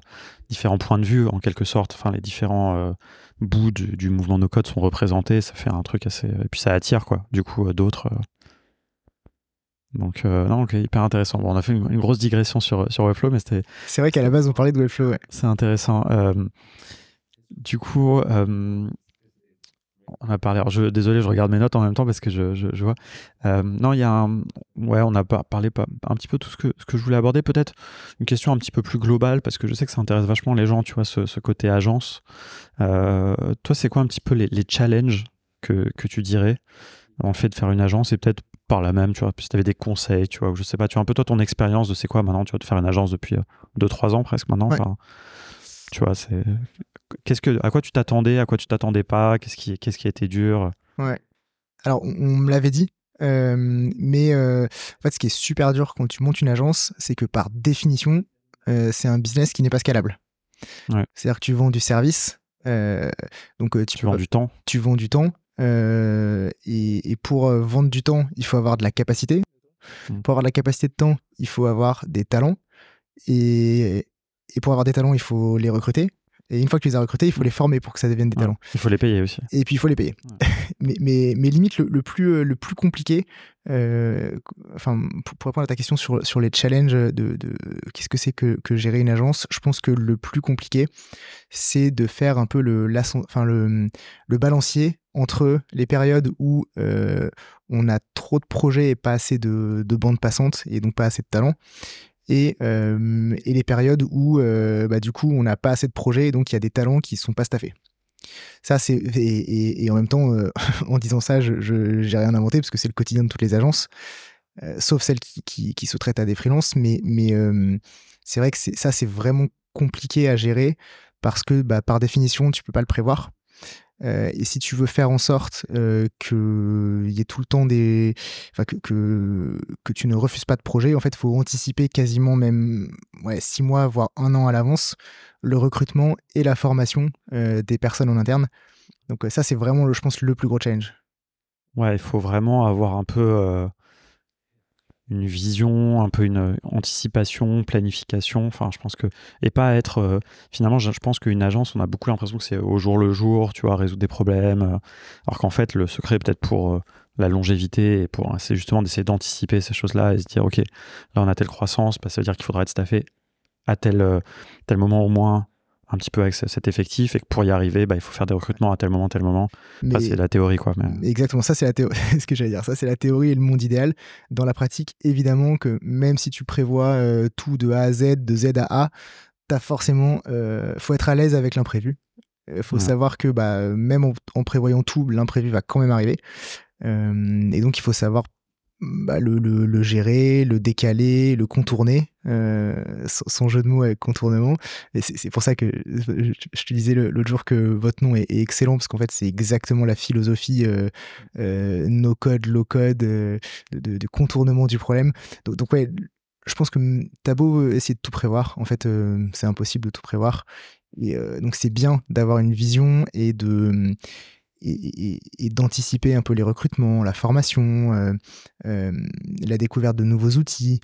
différents points de vue, en quelque sorte. Enfin, les différents euh, bouts du, du, mouvement no code sont représentés. Ça fait un truc assez. Et puis ça attire, quoi, du coup, d'autres. Donc, non, hyper intéressant. Bon, on a fait une, grosse digression sur, sur Webflow, mais c'était. C'est vrai qu'à la base, on parlait de Webflow, ouais. C'est intéressant. du coup, on a parlé. Alors je, désolé, je regarde mes notes en même temps parce que je, je, vois. Euh, non, il y a un. Ouais, on a parlé pas, un petit peu tout ce que, ce que je voulais aborder. Peut-être une question un petit peu plus globale parce que je sais que ça intéresse vachement les gens, tu vois, ce, ce côté agence. Euh, toi, c'est quoi un petit peu les, les challenges que, que, tu dirais dans le fait de faire une agence et peut-être par la même, tu vois, si tu avais des conseils, tu vois, je sais pas, tu as un peu toi ton expérience de c'est quoi maintenant, tu vois, de faire une agence depuis 2-3 euh, ans presque maintenant. Tu vois, c'est Qu'est-ce que, à quoi tu t'attendais, à quoi tu t'attendais pas Qu'est-ce qui, qu'est-ce qui a été dur? Ouais. Alors, on, me l'avait dit, euh, mais euh, en fait, ce qui est super dur quand tu montes une agence, c'est que par définition, euh, c'est un business qui n'est pas scalable. C'est-à-dire que tu vends du service, donc tu, vends du temps. Tu vends du temps, et, pour vendre du temps, il faut avoir de la capacité. Mmh. Pour avoir de la capacité de temps, il faut avoir des talents, et, et pour avoir des talents, il faut les recruter. Et une fois que tu les as recrutés, il faut les former pour que ça devienne des talents. Il faut les payer aussi. Et puis il faut les payer. mais, mais, mais, limite, le, plus, euh, le plus compliqué, euh, enfin, pour, répondre à ta question sur, sur les challenges de, de qu'est-ce que c'est que, que, gérer une agence, je pense que le plus compliqué, c'est de faire un peu le, enfin, le, le balancier entre les périodes où euh, on a trop de projets et pas assez de, de bandes passantes et donc pas assez de talents et, euh, et les périodes où euh, bah, du coup on n'a pas assez de projets et donc il y a des talents qui ne sont pas staffés. Ça, c'est et, en même temps, euh, en disant ça, je n'ai rien inventé parce que c'est le quotidien de toutes les agences, sauf celles qui, qui, qui, se traitent à des freelances. Mais, mais c'est vrai que ça, c'est vraiment compliqué à gérer parce que bah, par définition, tu peux pas le prévoir. Euh, et si tu veux faire en sorte euh, qu'il y ait tout le temps des. Enfin, que, que, tu ne refuses pas de projet, en fait, il faut anticiper quasiment même ouais, six mois, voire un an à l'avance, le recrutement et la formation euh, des personnes en interne. Donc, ça, c'est vraiment, je pense, le plus gros challenge. Ouais, il faut vraiment avoir un peu une vision, un peu une anticipation, planification. Enfin, je pense que et pas être euh, finalement, je, pense qu'une agence, on a beaucoup l'impression que c'est au jour le jour, tu vois, résoudre des problèmes, euh, alors qu'en fait, le secret peut-être pour euh, la longévité pour c'est justement d'essayer d'anticiper ces choses-là et se dire ok, là on a telle croissance, bah, ça veut dire qu'il faudra être staffé à tel tel moment au moins un petit peu avec cet effectif et que pour y arriver, bah, il faut faire des recrutements à tel moment, tel moment. c'est la théorie, quoi. Exactement, ça c'est la théorie. ce que j'allais dire. Ça c'est la théorie et le monde idéal. Dans la pratique, évidemment que même si tu prévois euh, tout de A à Z, de Z à A, t'as forcément, euh, faut être à l'aise avec l'imprévu. Il faut savoir que bah, même en, prévoyant tout, l'imprévu va quand même arriver. Euh, et donc il faut savoir bah, le, gérer, le décaler, le contourner, euh, son jeu de mots avec contournement. Et c'est pour ça que je, te disais l'autre jour que votre nom est, excellent, parce qu'en fait, c'est exactement la philosophie euh, euh, no code, low code, de, de, contournement du problème. Donc, donc ouais, je pense que t'as beau essayer de tout prévoir, en fait, c'est impossible de tout prévoir. Donc, c'est bien d'avoir une vision et de et, d'anticiper un peu les recrutements, la formation, euh, euh, la découverte de nouveaux outils.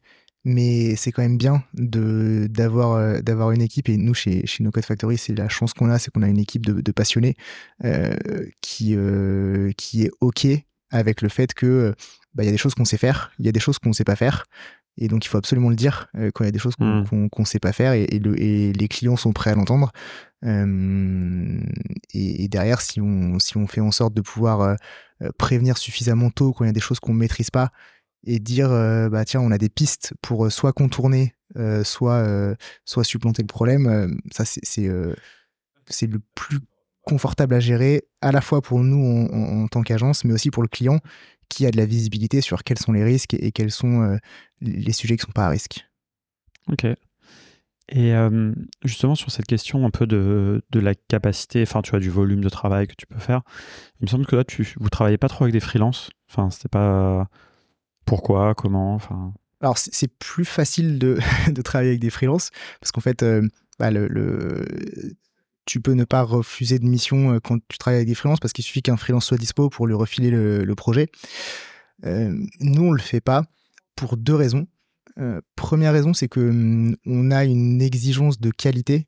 Mais c'est quand même bien euh, d'avoir une équipe. Et nous, chez, chez No Code Factory, c'est la chance qu'on a, c'est qu'on a une équipe de, passionnés qui, qui est OK avec le fait que bah, il y a des choses qu'on sait faire, il y a des choses qu'on ne sait pas faire. Et donc, il faut absolument le dire euh, quand il y a des choses qu'on ne mmh. sait pas faire et, les clients sont prêts à l'entendre. Euh, et, derrière, si on, si on fait en sorte de pouvoir euh, prévenir suffisamment tôt quand il y a des choses qu'on ne maîtrise pas et dire, bah tiens, on a des pistes pour soit contourner, soit, soit supplanter le problème, ça, c'est c'est le plus confortable à gérer, à la fois pour nous en tant qu'agence, mais aussi pour le client qui a de la visibilité sur quels sont les risques et quels sont euh, les sujets qui ne sont pas à risque. Ok. Et euh, justement, sur cette question un peu de, de, la capacité, enfin, tu as du volume de travail que tu peux faire, il me semble que là, tu, vous travaillez pas trop avec des freelances. Enfin, c'était pas. Pourquoi Comment enfin... Alors, c'est plus facile de, de, travailler avec des freelances parce qu'en fait, euh, bah, le, le, tu peux ne pas refuser de mission euh, quand tu travailles avec des freelances parce qu'il suffit qu'un freelance soit dispo pour lui refiler le, projet. Euh, nous, on le fait pas pour deux raisons. Euh, première raison, c'est que hum, on a une exigence de qualité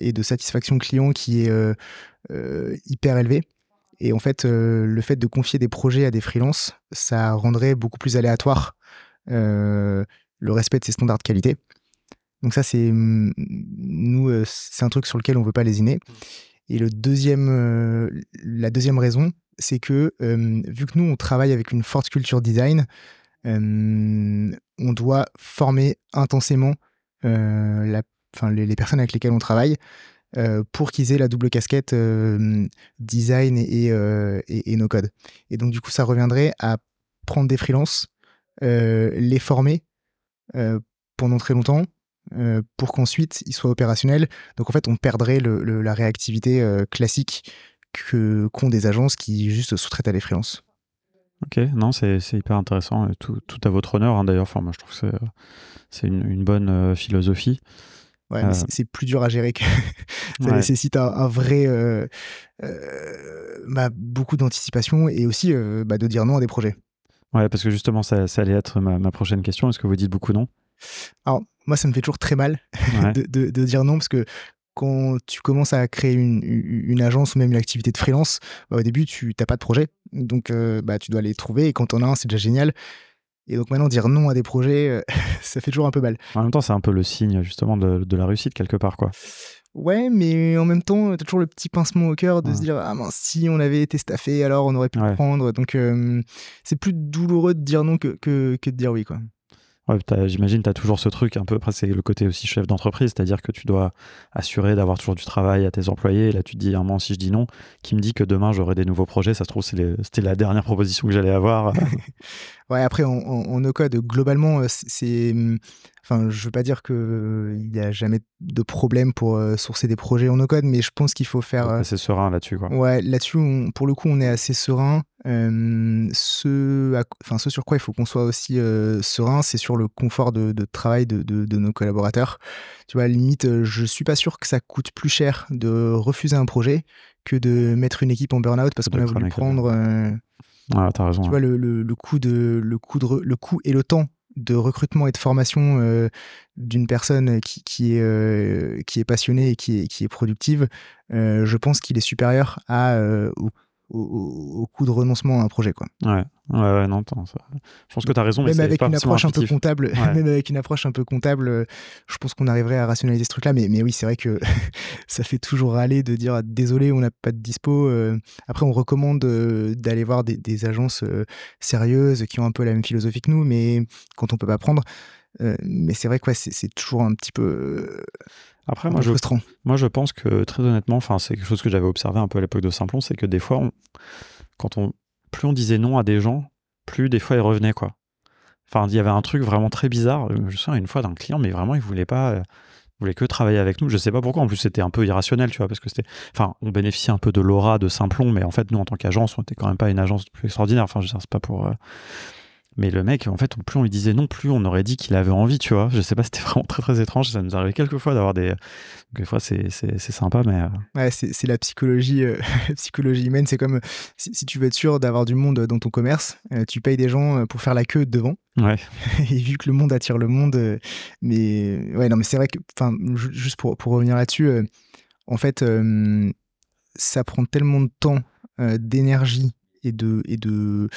et de satisfaction client qui est hyper élevée. Et en fait, le fait de confier des projets à des freelances, ça rendrait beaucoup plus aléatoire le respect de ces standards de qualité. Donc ça, c'est mmh, nous, euh, c'est un truc sur lequel on veut pas lésiner. Mmh. Et le deuxième, euh, la deuxième raison, c'est que vu que nous, on travaille avec une forte culture design, on doit former intensément euh, la, les, les, personnes avec lesquelles on travaille pour qu'ils aient la double casquette design et, et, et, no code. Et donc, du coup, ça reviendrait à prendre des freelances, les former pendant très longtemps, euh, pour qu'ensuite il soit opérationnel. Donc en fait, on perdrait la réactivité euh, classique que qu'ont des agences qui juste sous-traitent à des freelances. Ok, non, c'est hyper intéressant. Tout, tout, à votre honneur, hein, d'ailleurs. Enfin, moi, je trouve que c'est une, une, bonne euh, philosophie. Ouais, c'est plus dur à gérer que ça nécessite un, vrai bah, beaucoup d'anticipation et aussi bah, de dire non à des projets. Ouais, parce que justement, ça, ça allait être ma, ma prochaine question. Est-ce que vous dites beaucoup non? Alors, moi, ça me fait toujours très mal de, de, dire non parce que quand tu commences à créer une, une agence ou même une activité de freelance, bah, au début, tu n'as pas de projet. Donc, euh, bah, tu dois les trouver. Et quand on a un, c'est déjà génial. Et donc maintenant, dire non à des projets, euh, ça fait toujours un peu mal. En même temps, c'est un peu le signe justement de, de, la réussite quelque part. quoi. Ouais, mais en même temps, tu as toujours le petit pincement au cœur de se dire Ah mince, si on avait été staffé, alors on aurait pu prendre. Donc, euh, c'est plus douloureux de dire non que, que, que de dire oui. quoi. Ouais, J'imagine tu as toujours ce truc un peu, après c'est le côté aussi chef d'entreprise, c'est-à-dire que tu dois assurer d'avoir toujours du travail à tes employés. Et là tu te dis, un moment si je dis non, qui me dit que demain j'aurai des nouveaux projets, ça se trouve c'était la dernière proposition que j'allais avoir. Ouais, après, en, no-code, globalement, c'est. Mmh, enfin, je veux pas dire qu'il n'y a jamais de problème pour sourcer des projets en no-code, mais je pense qu'il faut faire. assez serein là-dessus, quoi. Ouais, là-dessus, pour le coup, on est assez serein. Ce, enfin, ce sur quoi il faut qu'on soit aussi serein, c'est sur le confort de, travail de, de, nos collaborateurs. Tu vois, limite, je suis pas sûr que ça coûte plus cher de refuser un projet que de mettre une équipe en burn-out parce qu'on a voulu prendre ah, as raison. Tu vois, le, le, le, coût de, le, coût de, le coût et le temps de recrutement et de formation euh, d'une personne qui, qui, est, euh, qui est passionnée et qui est, qui est productive, euh, je pense qu'il est supérieur à, au au, coût de renoncement à un projet. Quoi. Ouais, ouais, non, je pense que tu as raison. Même avec une approche un peu comptable, même avec une approche un peu comptable, je pense qu'on arriverait à rationaliser ce truc-là. Mais, mais oui, c'est vrai que ça fait toujours râler de dire désolé, on n'a pas de dispo. Euh. Après, on recommande euh, d'aller voir des, des agences euh, sérieuses qui ont un peu la même philosophie que nous, mais quand on peut pas prendre. Mais c'est vrai que c'est toujours un petit peu après, moi je, moi, je pense que très honnêtement, enfin, c'est quelque chose que j'avais observé un peu à l'époque de Simplon, c'est que des fois, quand on, plus on disait non à des gens, plus des fois ils revenaient, quoi. Enfin, il y avait un truc vraiment très bizarre. Je me souviens une fois d'un client, mais vraiment, il voulait pas, euh, voulait que travailler avec nous. Je sais pas pourquoi. En plus, c'était un peu irrationnel, tu vois, parce que c'était, enfin, on bénéficiait un peu de l'aura de Simplon, mais en fait, nous, en tant qu'agence, on était quand même pas une agence plus extraordinaire. Enfin, je sais, pas pour, euh, mais le mec, en fait, plus on lui disait non, plus on aurait dit qu'il avait envie, tu vois. Je sais pas, c'était vraiment très très étrange. Ça nous arrivait quelques fois d'avoir des. Des fois, c'est sympa, mais. Euh, ouais, c'est la psychologie, euh, psychologie humaine. C'est comme si, tu veux être sûr d'avoir du monde dans ton commerce, euh, tu payes des gens pour faire la queue devant. Ouais. Et vu que le monde attire le monde. mais ouais, non, mais c'est vrai que. Enfin, juste pour, pour revenir là-dessus, en fait, ça prend tellement de temps, d'énergie et de. Et de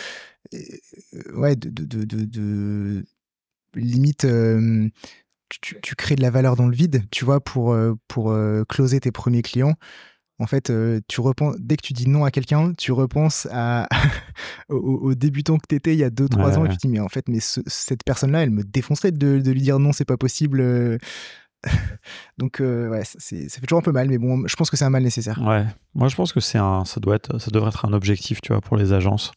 ouais, de, de, de, limite, tu, crées de la valeur dans le vide, tu vois, pour, pour closer tes premiers clients. En fait, tu repenses, dès que tu dis non à quelqu'un, tu repenses à, au, débutant que tu étais il y a 2-3 ans et tu te dis, mais en fait, mais cette personne-là, elle me défoncerait de, de lui dire non, c'est pas possible. Donc, euh, ouais, ça fait toujours un peu mal, mais bon, je pense que c'est un mal nécessaire. Ouais, moi je pense que c'est un, ça doit être, ça devrait être un objectif, tu vois, pour les agences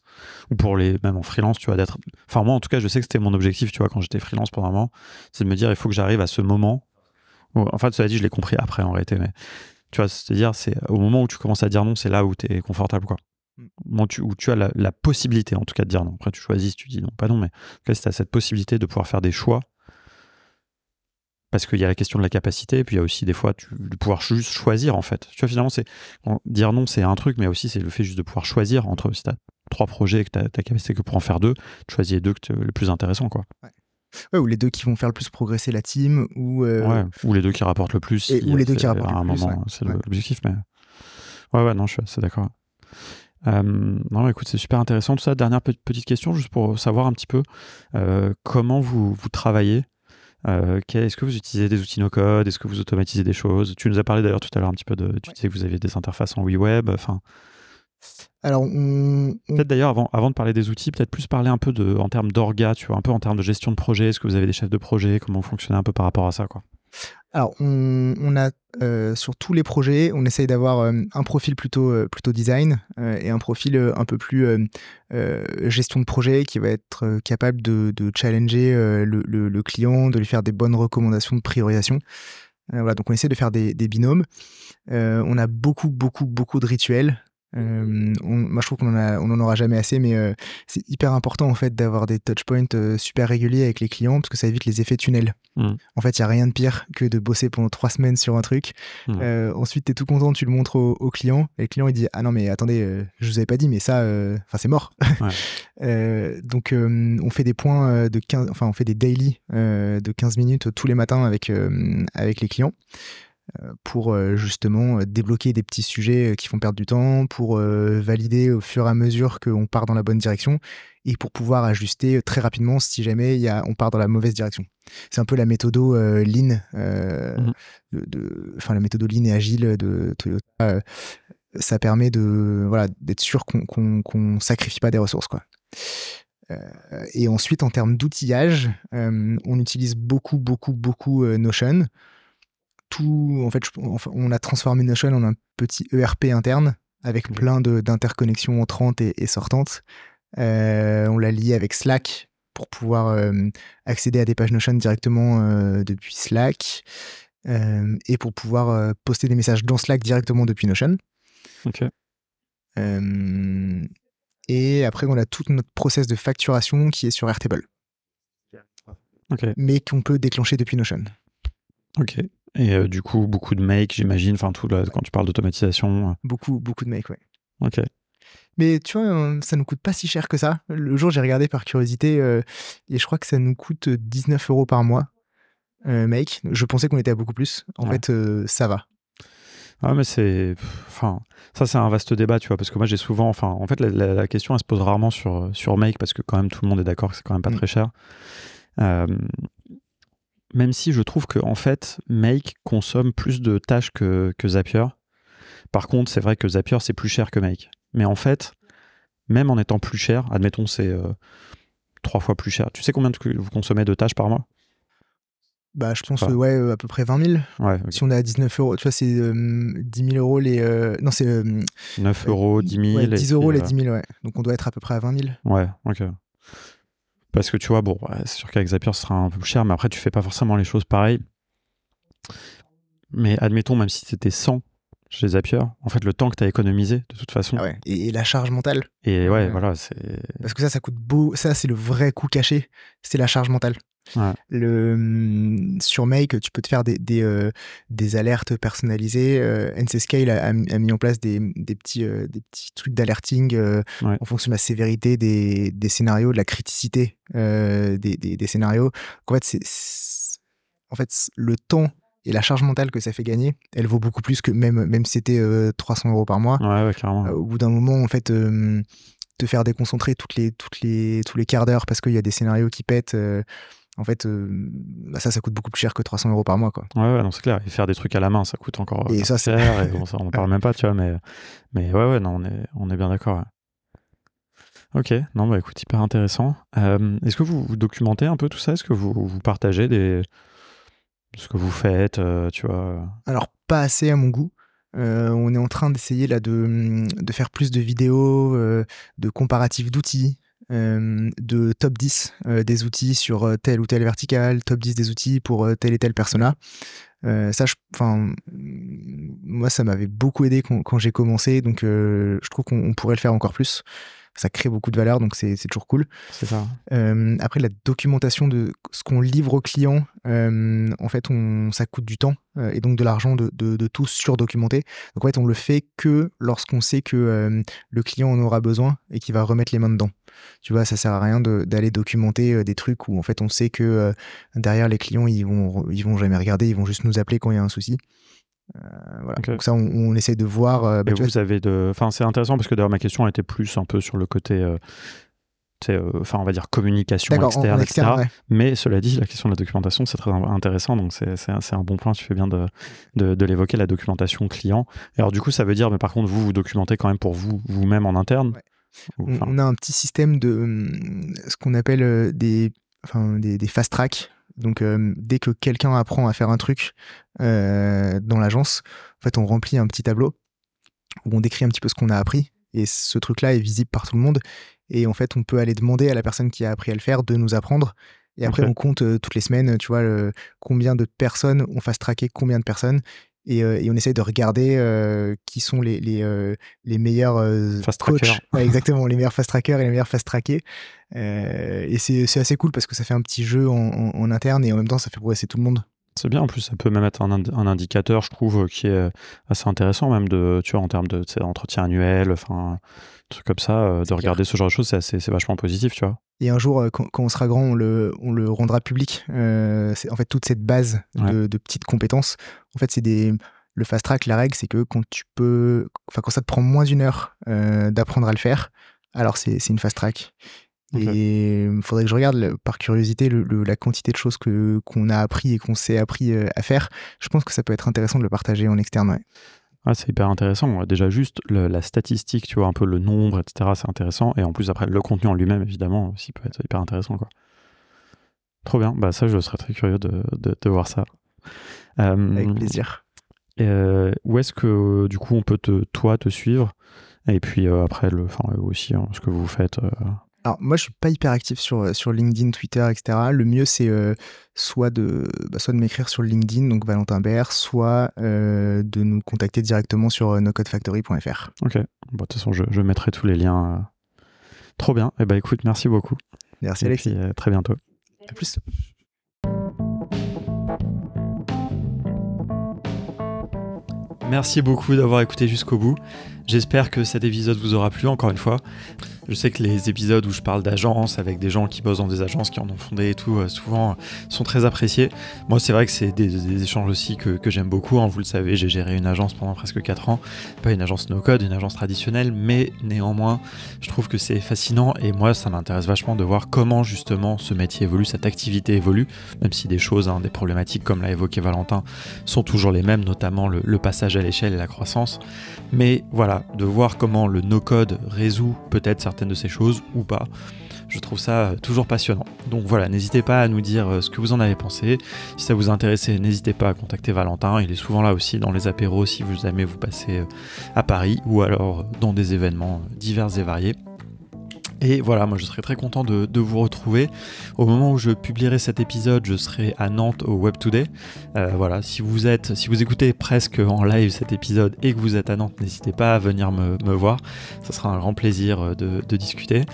ou pour les, même en freelance, tu vois, d'être. Enfin, moi en tout cas, je sais que c'était mon objectif, tu vois, quand j'étais freelance pendant un moment, c'est de me dire, il faut que j'arrive à ce moment. Où, en fait, cela dit, je l'ai compris après en réalité, mais tu vois, c'est-à-dire, c'est au moment où tu commences à dire non, c'est là où tu es confortable, quoi. Mm. tu, où tu as parce qu'il y a la question de la capacité, et puis il y a aussi des fois tu, de pouvoir juste choisir en fait. Tu vois, finalement, c'est dire non, c'est un truc, mais aussi c'est le fait juste de pouvoir choisir entre si tu as trois projets et que tu as ta capacité que pour en faire deux, tu choisis les deux que le plus intéressant. Quoi. Ouais. ou les deux qui vont faire le plus progresser la team, ou, euh, ou les deux qui rapportent le plus. Et, ou les deux qui rapportent le plus. C'est l'objectif, mais. Ouais, ouais, non, je suis assez d'accord. Euh, non, écoute, c'est super intéressant tout ça. Dernière petite question, juste pour savoir un petit peu euh, comment vous, vous travaillez euh, est-ce que vous utilisez des outils no-code? Est-ce que vous automatisez des choses? Tu nous as parlé d'ailleurs tout à l'heure un petit peu de. Tu disais que vous aviez des interfaces en WeWeb. Enfin. Alors, peut-être d'ailleurs avant, avant de parler des outils, peut-être plus parler un peu de, en termes d'orga, tu vois, un peu en termes de gestion de projet. Est-ce que vous avez des chefs de projet? Comment vous fonctionnez un peu par rapport à ça, quoi? Alors, on, a euh, sur tous les projets, on essaye d'avoir euh, un profil plutôt, euh, plutôt design et un profil un peu plus gestion de projet qui va être capable de, challenger le, client, de lui faire des bonnes recommandations de priorisation. voilà, donc on essaie de faire des binômes. on a beaucoup, beaucoup, beaucoup de rituels. Euh, moi, je trouve qu'on en, on en aura jamais assez, mais euh, c'est hyper important en fait d'avoir des touchpoints euh, super réguliers avec les clients parce que ça évite les effets tunnels. Mmh. En fait, il y a rien de pire que de bosser pendant trois semaines sur un truc. Mmh. ensuite, tu es tout content, tu le montres au, client et le client il dit ah non mais attendez, je vous avais pas dit, mais ça, enfin c'est mort. donc, on fait des points de 15, enfin on fait des daily de 15 minutes tous les matins avec avec les clients. Euh, pour euh, justement euh, débloquer des petits sujets qui font perdre du temps, pour valider au fur et à mesure qu'on part dans la bonne direction et pour pouvoir ajuster très rapidement si jamais y a, on part dans la mauvaise direction. C'est un peu la méthode Lean, mmh de, la méthode Lean et agile de Toyota. ça permet de voilà d'être sûr qu'on ne sacrifie pas des ressources quoi. et ensuite en termes d'outillage, on utilise beaucoup beaucoup beaucoup Notion tout, en fait, on a transformé Notion en un petit ERP interne avec plein d'interconnexions entrantes et, sortantes. Euh, on l'a lié avec Slack pour pouvoir euh, accéder à des pages Notion directement euh, depuis Slack et pour pouvoir poster des messages dans Slack directement depuis Notion. Ok. Et après, on a tout notre process de facturation qui est sur Airtable, mais qu'on peut déclencher depuis Notion. Ok. Et euh, du coup, beaucoup de make, j'imagine. Enfin, tout quand tu parles d'automatisation. Beaucoup, beaucoup de make, ouais. euh, Ok. Mais tu vois, euh, ça nous coûte pas si cher que ça. Le jour, j'ai regardé par curiosité euh, et je crois que ça nous coûte 19 euros par mois. euh, make. Je pensais qu'on était à beaucoup plus. En Ouais. fait, euh, ça va. Ah, mais c'est. Enfin, ça, c'est un vaste débat, tu vois, parce que moi, j'ai souvent. Enfin, en fait, la, la- la question, elle se pose rarement sur, sur Make, parce que quand même, tout le monde est d'accord que c'est quand même pas Mm. très cher. Euh, même si je trouve que, en fait, Make consomme plus de tâches que, que Zapier. Par contre, c'est vrai que Zapier, c'est plus cher que Make. Mais en fait, même en étant plus cher, admettons, c'est euh, trois fois plus cher. Tu sais combien de- vous consommez de tâches par mois? Bah, je pense, euh, ouais, euh, à peu près 20 000. Ouais. Si on est à 19 euros, tu vois, c'est euh, 10 000 euros les. euh, non, c'est. euh, 9 euros, 10 000. ouais, et 10 euros les euh, 10 000, ouais. Donc on doit être à peu près à 20 000. Ouais, ok. Parce que tu vois, bon, c'est sûr qu'avec Zapier, ce sera un peu plus cher, mais après, tu fais pas forcément les choses pareilles. Mais admettons, même si c'était 100 chez Zapier, en fait, le temps que tu as économisé, de toute façon. Ah ouais. Et, et la charge mentale. Et ouais, voilà, c'est. Parce que ça, ça coûte beau. Ça, c'est le vrai coût caché. C'est la charge mentale. Ouais. Le, hum, sur Make, tu peux te faire des, des, euh, des alertes personnalisées. Euh, NCScale a, mis en place des, des, petits, euh, des petits trucs d'alerting euh, Ouais. en fonction de la sévérité des, des scénarios, de la criticité des, scénarios. Donc, en fait, c'est, c'est- en fait, c'est- le temps et la charge mentale que ça fait gagner, elle vaut beaucoup plus que même, même si c'était euh, 300 euros par mois. Ouais, au bout d'un moment, en fait, te faire déconcentrer toutes les, toutes les, tous les quarts d'heure parce qu'il y a des scénarios qui pètent, euh, en fait, euh, bah ça, ça coûte beaucoup plus cher que 300 euros par mois. Quoi. Ouais, ouais, non, c'est clair. Et faire des trucs à la main, ça coûte encore Et euh, ça, cher. et bon, ça, on en parle même pas, tu vois, mais, mais ouais, ouais, non, on est, on est bien d'accord. ouais. Ok, non, bah écoute, hyper intéressant. Euh, Est-ce que vous, vous documentez un peu tout ça? Est-ce que vous, vous partagez des... ce que vous faites, euh, tu vois? Alors, pas assez à mon goût. Euh, on est en train d'essayer là de, de faire plus de vidéos, de comparatifs d'outils, de top 10 euh, des outils sur euh, tel ou tel vertical, top 10 des outils pour euh, tel et tel persona. Euh, ça, moi, ça m'avait beaucoup aidé quand, j'ai commencé, donc euh, je trouve qu'on on pourrait le faire encore plus. Ça crée beaucoup de valeur, donc c'est toujours cool. C'est ça. Euh, après, la documentation de ce qu'on livre aux clients, euh, en fait, on, ça coûte du temps euh, et donc de l'argent de, de, de tout surdocumenter. Donc, en fait, on le fait que lorsqu'on sait que le client en aura besoin et qu'il va remettre les mains dedans. Tu vois, ça sert à rien de- d'aller documenter des trucs où, en fait, on sait que derrière, les clients, ils vont, ils vont jamais regarder, ils vont juste nous appeler quand il y a un souci. Euh, voilà. Donc, ça, on, on essaie de voir. euh, bah, Et tu vois, vous avez de... Enfin, c'est intéressant parce que d'ailleurs, ma question était plus un peu sur le côté... euh, enfin, on va dire communication en- externe, etc. ouais. Mais cela dit, la question de la documentation, c'est très intéressant. Donc, c'est un, bon point. Tu fais bien de, de, de l'évoquer, la documentation client. Et alors, du coup, ça veut dire, mais par contre, vous, vous documentez quand même pour vous, vous-même en interne? Ouais. Ou, on, a un petit système de hum, ce qu'on appelle des, enfin, des, des fast tracks. Donc, euh, dès que quelqu'un apprend à faire un truc euh, dans l'agence, en fait, on remplit un petit tableau où on décrit un petit peu ce qu'on a appris. Et ce truc-là est visible par tout le monde. Et en fait, on peut aller demander à la personne qui a appris à le faire de nous apprendre. Et après, on compte euh, toutes les semaines, tu vois, le- combien de personnes on fasse traquer combien de personnes. Et, euh, et on essaye de regarder euh, qui sont les, les, euh, les meilleurs euh, Fast coachs. trackers. Ouais, exactement, les meilleurs fast trackers et les meilleurs fast trackés. Euh, et c'est c'est assez cool parce que ça fait un petit jeu en, en- en interne et en même temps, ça fait progresser tout le monde. C'est bien. En plus, ça peut même être un, ind- un indicateur, je trouve, qui est assez intéressant, même de, tu vois, en termes de entretien annuel, enfin, trucs comme ça, euh, de clair. regarder ce genre de choses, c'est assez- c'est vachement positif, tu vois. Et un jour, euh, quand, quand on sera grand, on le, on le rendra public. Euh, c'est en fait toute cette base de, de petites compétences. En fait, c'est des le fast track. La règle, c'est que quand tu peux, enfin quand ça te prend moins d'une heure euh, d'apprendre à le faire, alors c'est c'est une fast track. Et il faudrait que je regarde le- par curiosité le- le- la quantité de choses que qu'on a appris et qu'on s'est appris euh, à faire. Je pense que ça peut être intéressant de le partager en externe. ouais. Ah, c'est hyper intéressant. Déjà, juste le- la statistique, tu vois, un peu le nombre, etc., c'est intéressant. Et en plus, après, le contenu en lui-même, évidemment, aussi peut être hyper intéressant, quoi. Trop bien. Bah, ça, je serais très curieux de, de, de voir ça. Euh, Avec plaisir. euh, où est-ce que, du coup, on peut te, toi te suivre? Et puis, euh, après, le, enfin, eux aussi, hein, ce que vous faites. Euh, Alors moi je suis pas hyper actif sur, sur LinkedIn, Twitter, etc. Le mieux c'est soit de, bah, soit de m'écrire sur LinkedIn, donc Valentin Bert, soit de nous contacter directement sur nocodefactory.fr. Ok, bon, de toute façon je, je, mettrai tous les liens. Trop bien, et eh ben, écoute, merci beaucoup. Merci Alexis. à très bientôt. À plus. Merci beaucoup d'avoir écouté jusqu'au bout. J'espère que cet épisode vous aura plu encore une fois. Je sais que les épisodes où je parle d'agence avec des gens qui bossent dans des agences, qui en ont fondé et tout, euh, souvent sont très appréciés. Moi, c'est vrai que c'est des, échanges aussi que, j'aime beaucoup. Hein. Vous le savez, j'ai géré une agence pendant presque 4 ans. Pas une agence no-code, une agence traditionnelle, mais néanmoins, je trouve que c'est fascinant et moi, ça m'intéresse vachement de voir comment justement ce métier évolue, cette activité évolue, même si des choses, hein, des problématiques, comme l'a évoqué Valentin, sont toujours les mêmes, notamment le, le passage à l'échelle et la croissance. Mais voilà, de voir comment le no-code résout peut-être certaines de ces choses ou pas. Je trouve ça toujours passionnant. Donc voilà, n'hésitez pas à nous dire euh, ce que vous en avez pensé. Si ça vous intéressait, n'hésitez pas à contacter Valentin. Il est souvent là aussi dans les apéros si vous aimez vous passer euh, à Paris ou alors dans des événements divers et variés. Et voilà, moi je serais très content de, vous retrouver. Au moment où je publierai cet épisode, je serai à Nantes au Web Today. Euh, voilà, si vous êtes, si vous écoutez presque en live cet épisode et que vous êtes à Nantes, n'hésitez pas à venir me, voir. Ce sera un grand plaisir de, de discuter.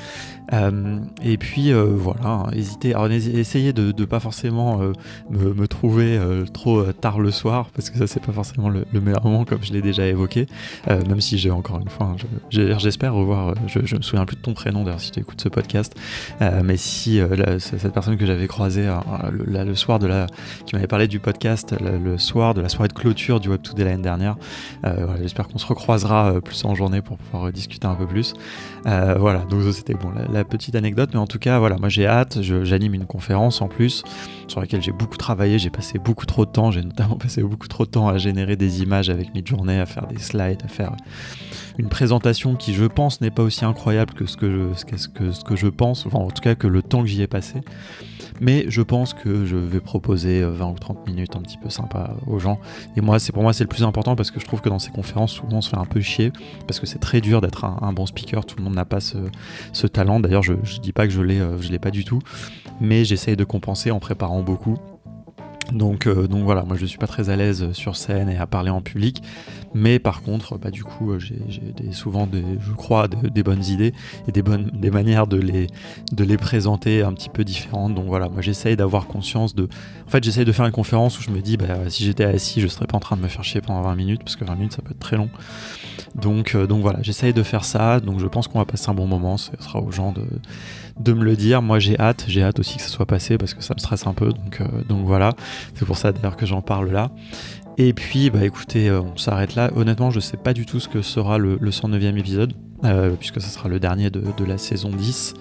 Euh, et puis euh, voilà, hésitez, essayez de ne pas forcément euh, me, trouver trop tard le soir, parce que ça c'est pas forcément le, meilleur moment comme je l'ai déjà évoqué, même si j'ai encore une fois, hein, j'espère revoir, je, je, me souviens plus de ton prénom d'ailleurs si tu écoutes ce podcast, mais si cette personne que j'avais croisée le, soir de la, qui m'avait parlé du podcast, le, soir de la soirée de clôture du Web 2 l'année dernière, j'espère qu'on se recroisera plus en journée pour pouvoir discuter un peu plus. voilà, donc c'était bon. Petite anecdote, mais en tout cas, voilà, moi j'ai hâte. J'anime une conférence en plus sur laquelle j'ai beaucoup travaillé. J'ai passé beaucoup trop de temps. J'ai notamment passé beaucoup trop de temps à générer des images avec Midjourney, à faire des slides, à faire une présentation qui, je pense, n'est pas aussi incroyable que ce que je, ce que, ce que je pense, enfin, en tout cas que le temps que j'y ai passé. Mais je pense que je vais proposer 20 euh, ou 30 minutes un petit peu sympa aux gens. Et moi, c'est pour moi, c'est le plus important parce que je trouve que dans ces conférences, souvent, on se fait un peu chier parce que c'est très dur d'être un, bon speaker. Tout le monde n'a pas ce, talent. D'ailleurs, je, ne dis pas que je l'ai, euh, je l'ai pas du tout, mais j'essaye de compenser en préparant beaucoup. Donc, euh, donc voilà, moi je suis pas très à l'aise sur scène et à parler en public, mais par contre, bah, du coup, euh, j'ai souvent, des, je crois, des bonnes idées et des, bonnes, des manières de les, de les présenter un petit peu différentes. Donc voilà, moi j'essaye d'avoir conscience de. En fait, j'essaye de faire une conférence où je me dis, bah, si j'étais assis, je serais pas en train de me faire chier pendant 20 minutes, parce que 20 minutes ça peut être très long. Donc, euh, donc voilà, j'essaye de faire ça. Donc je pense qu'on va passer un bon moment. Ce sera aux gens de, de me le dire. Moi j'ai hâte, j'ai hâte aussi que ça soit passé parce que ça me stresse un peu. Donc, euh, donc voilà, c'est pour ça d'ailleurs que j'en parle là. Et puis, bah écoutez, euh, on s'arrête là. Honnêtement, je sais pas du tout ce que sera le, 109e épisode, puisque ça sera le dernier de, la saison 10.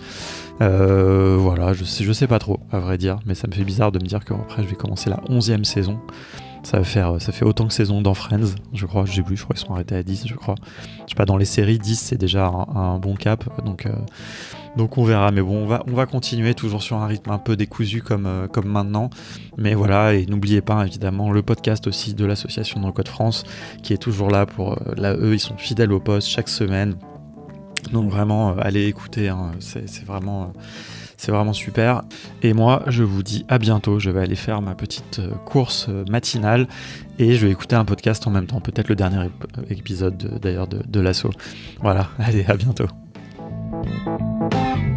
voilà, je sais, sais pas trop, à vrai dire, mais ça me fait bizarre de me dire qu'après je vais commencer la 11e saison. Ça, va faire, fait autant que saison dans Friends, je crois. J'ai plus, je crois qu'ils sont arrêtés à 10, je crois. Je sais pas, dans les séries, 10 c'est déjà un, bon cap. Donc, euh, donc on verra. Mais bon, on va, on va continuer toujours sur un rythme un peu décousu comme, euh, comme maintenant. Mais voilà, et n'oubliez pas évidemment le podcast aussi de l'association dans le Code France qui est toujours là pour. Euh, là, eux, ils sont fidèles au poste chaque semaine. Donc vraiment, allez écouter. Hein. c'est vraiment. Super. Et moi, je vous dis à bientôt. Je vais aller faire ma petite euh, course euh, matinale et je vais écouter un podcast en même temps. Peut-être le dernier épisode d'ailleurs de, de l'assaut. Voilà, allez, à bientôt. Música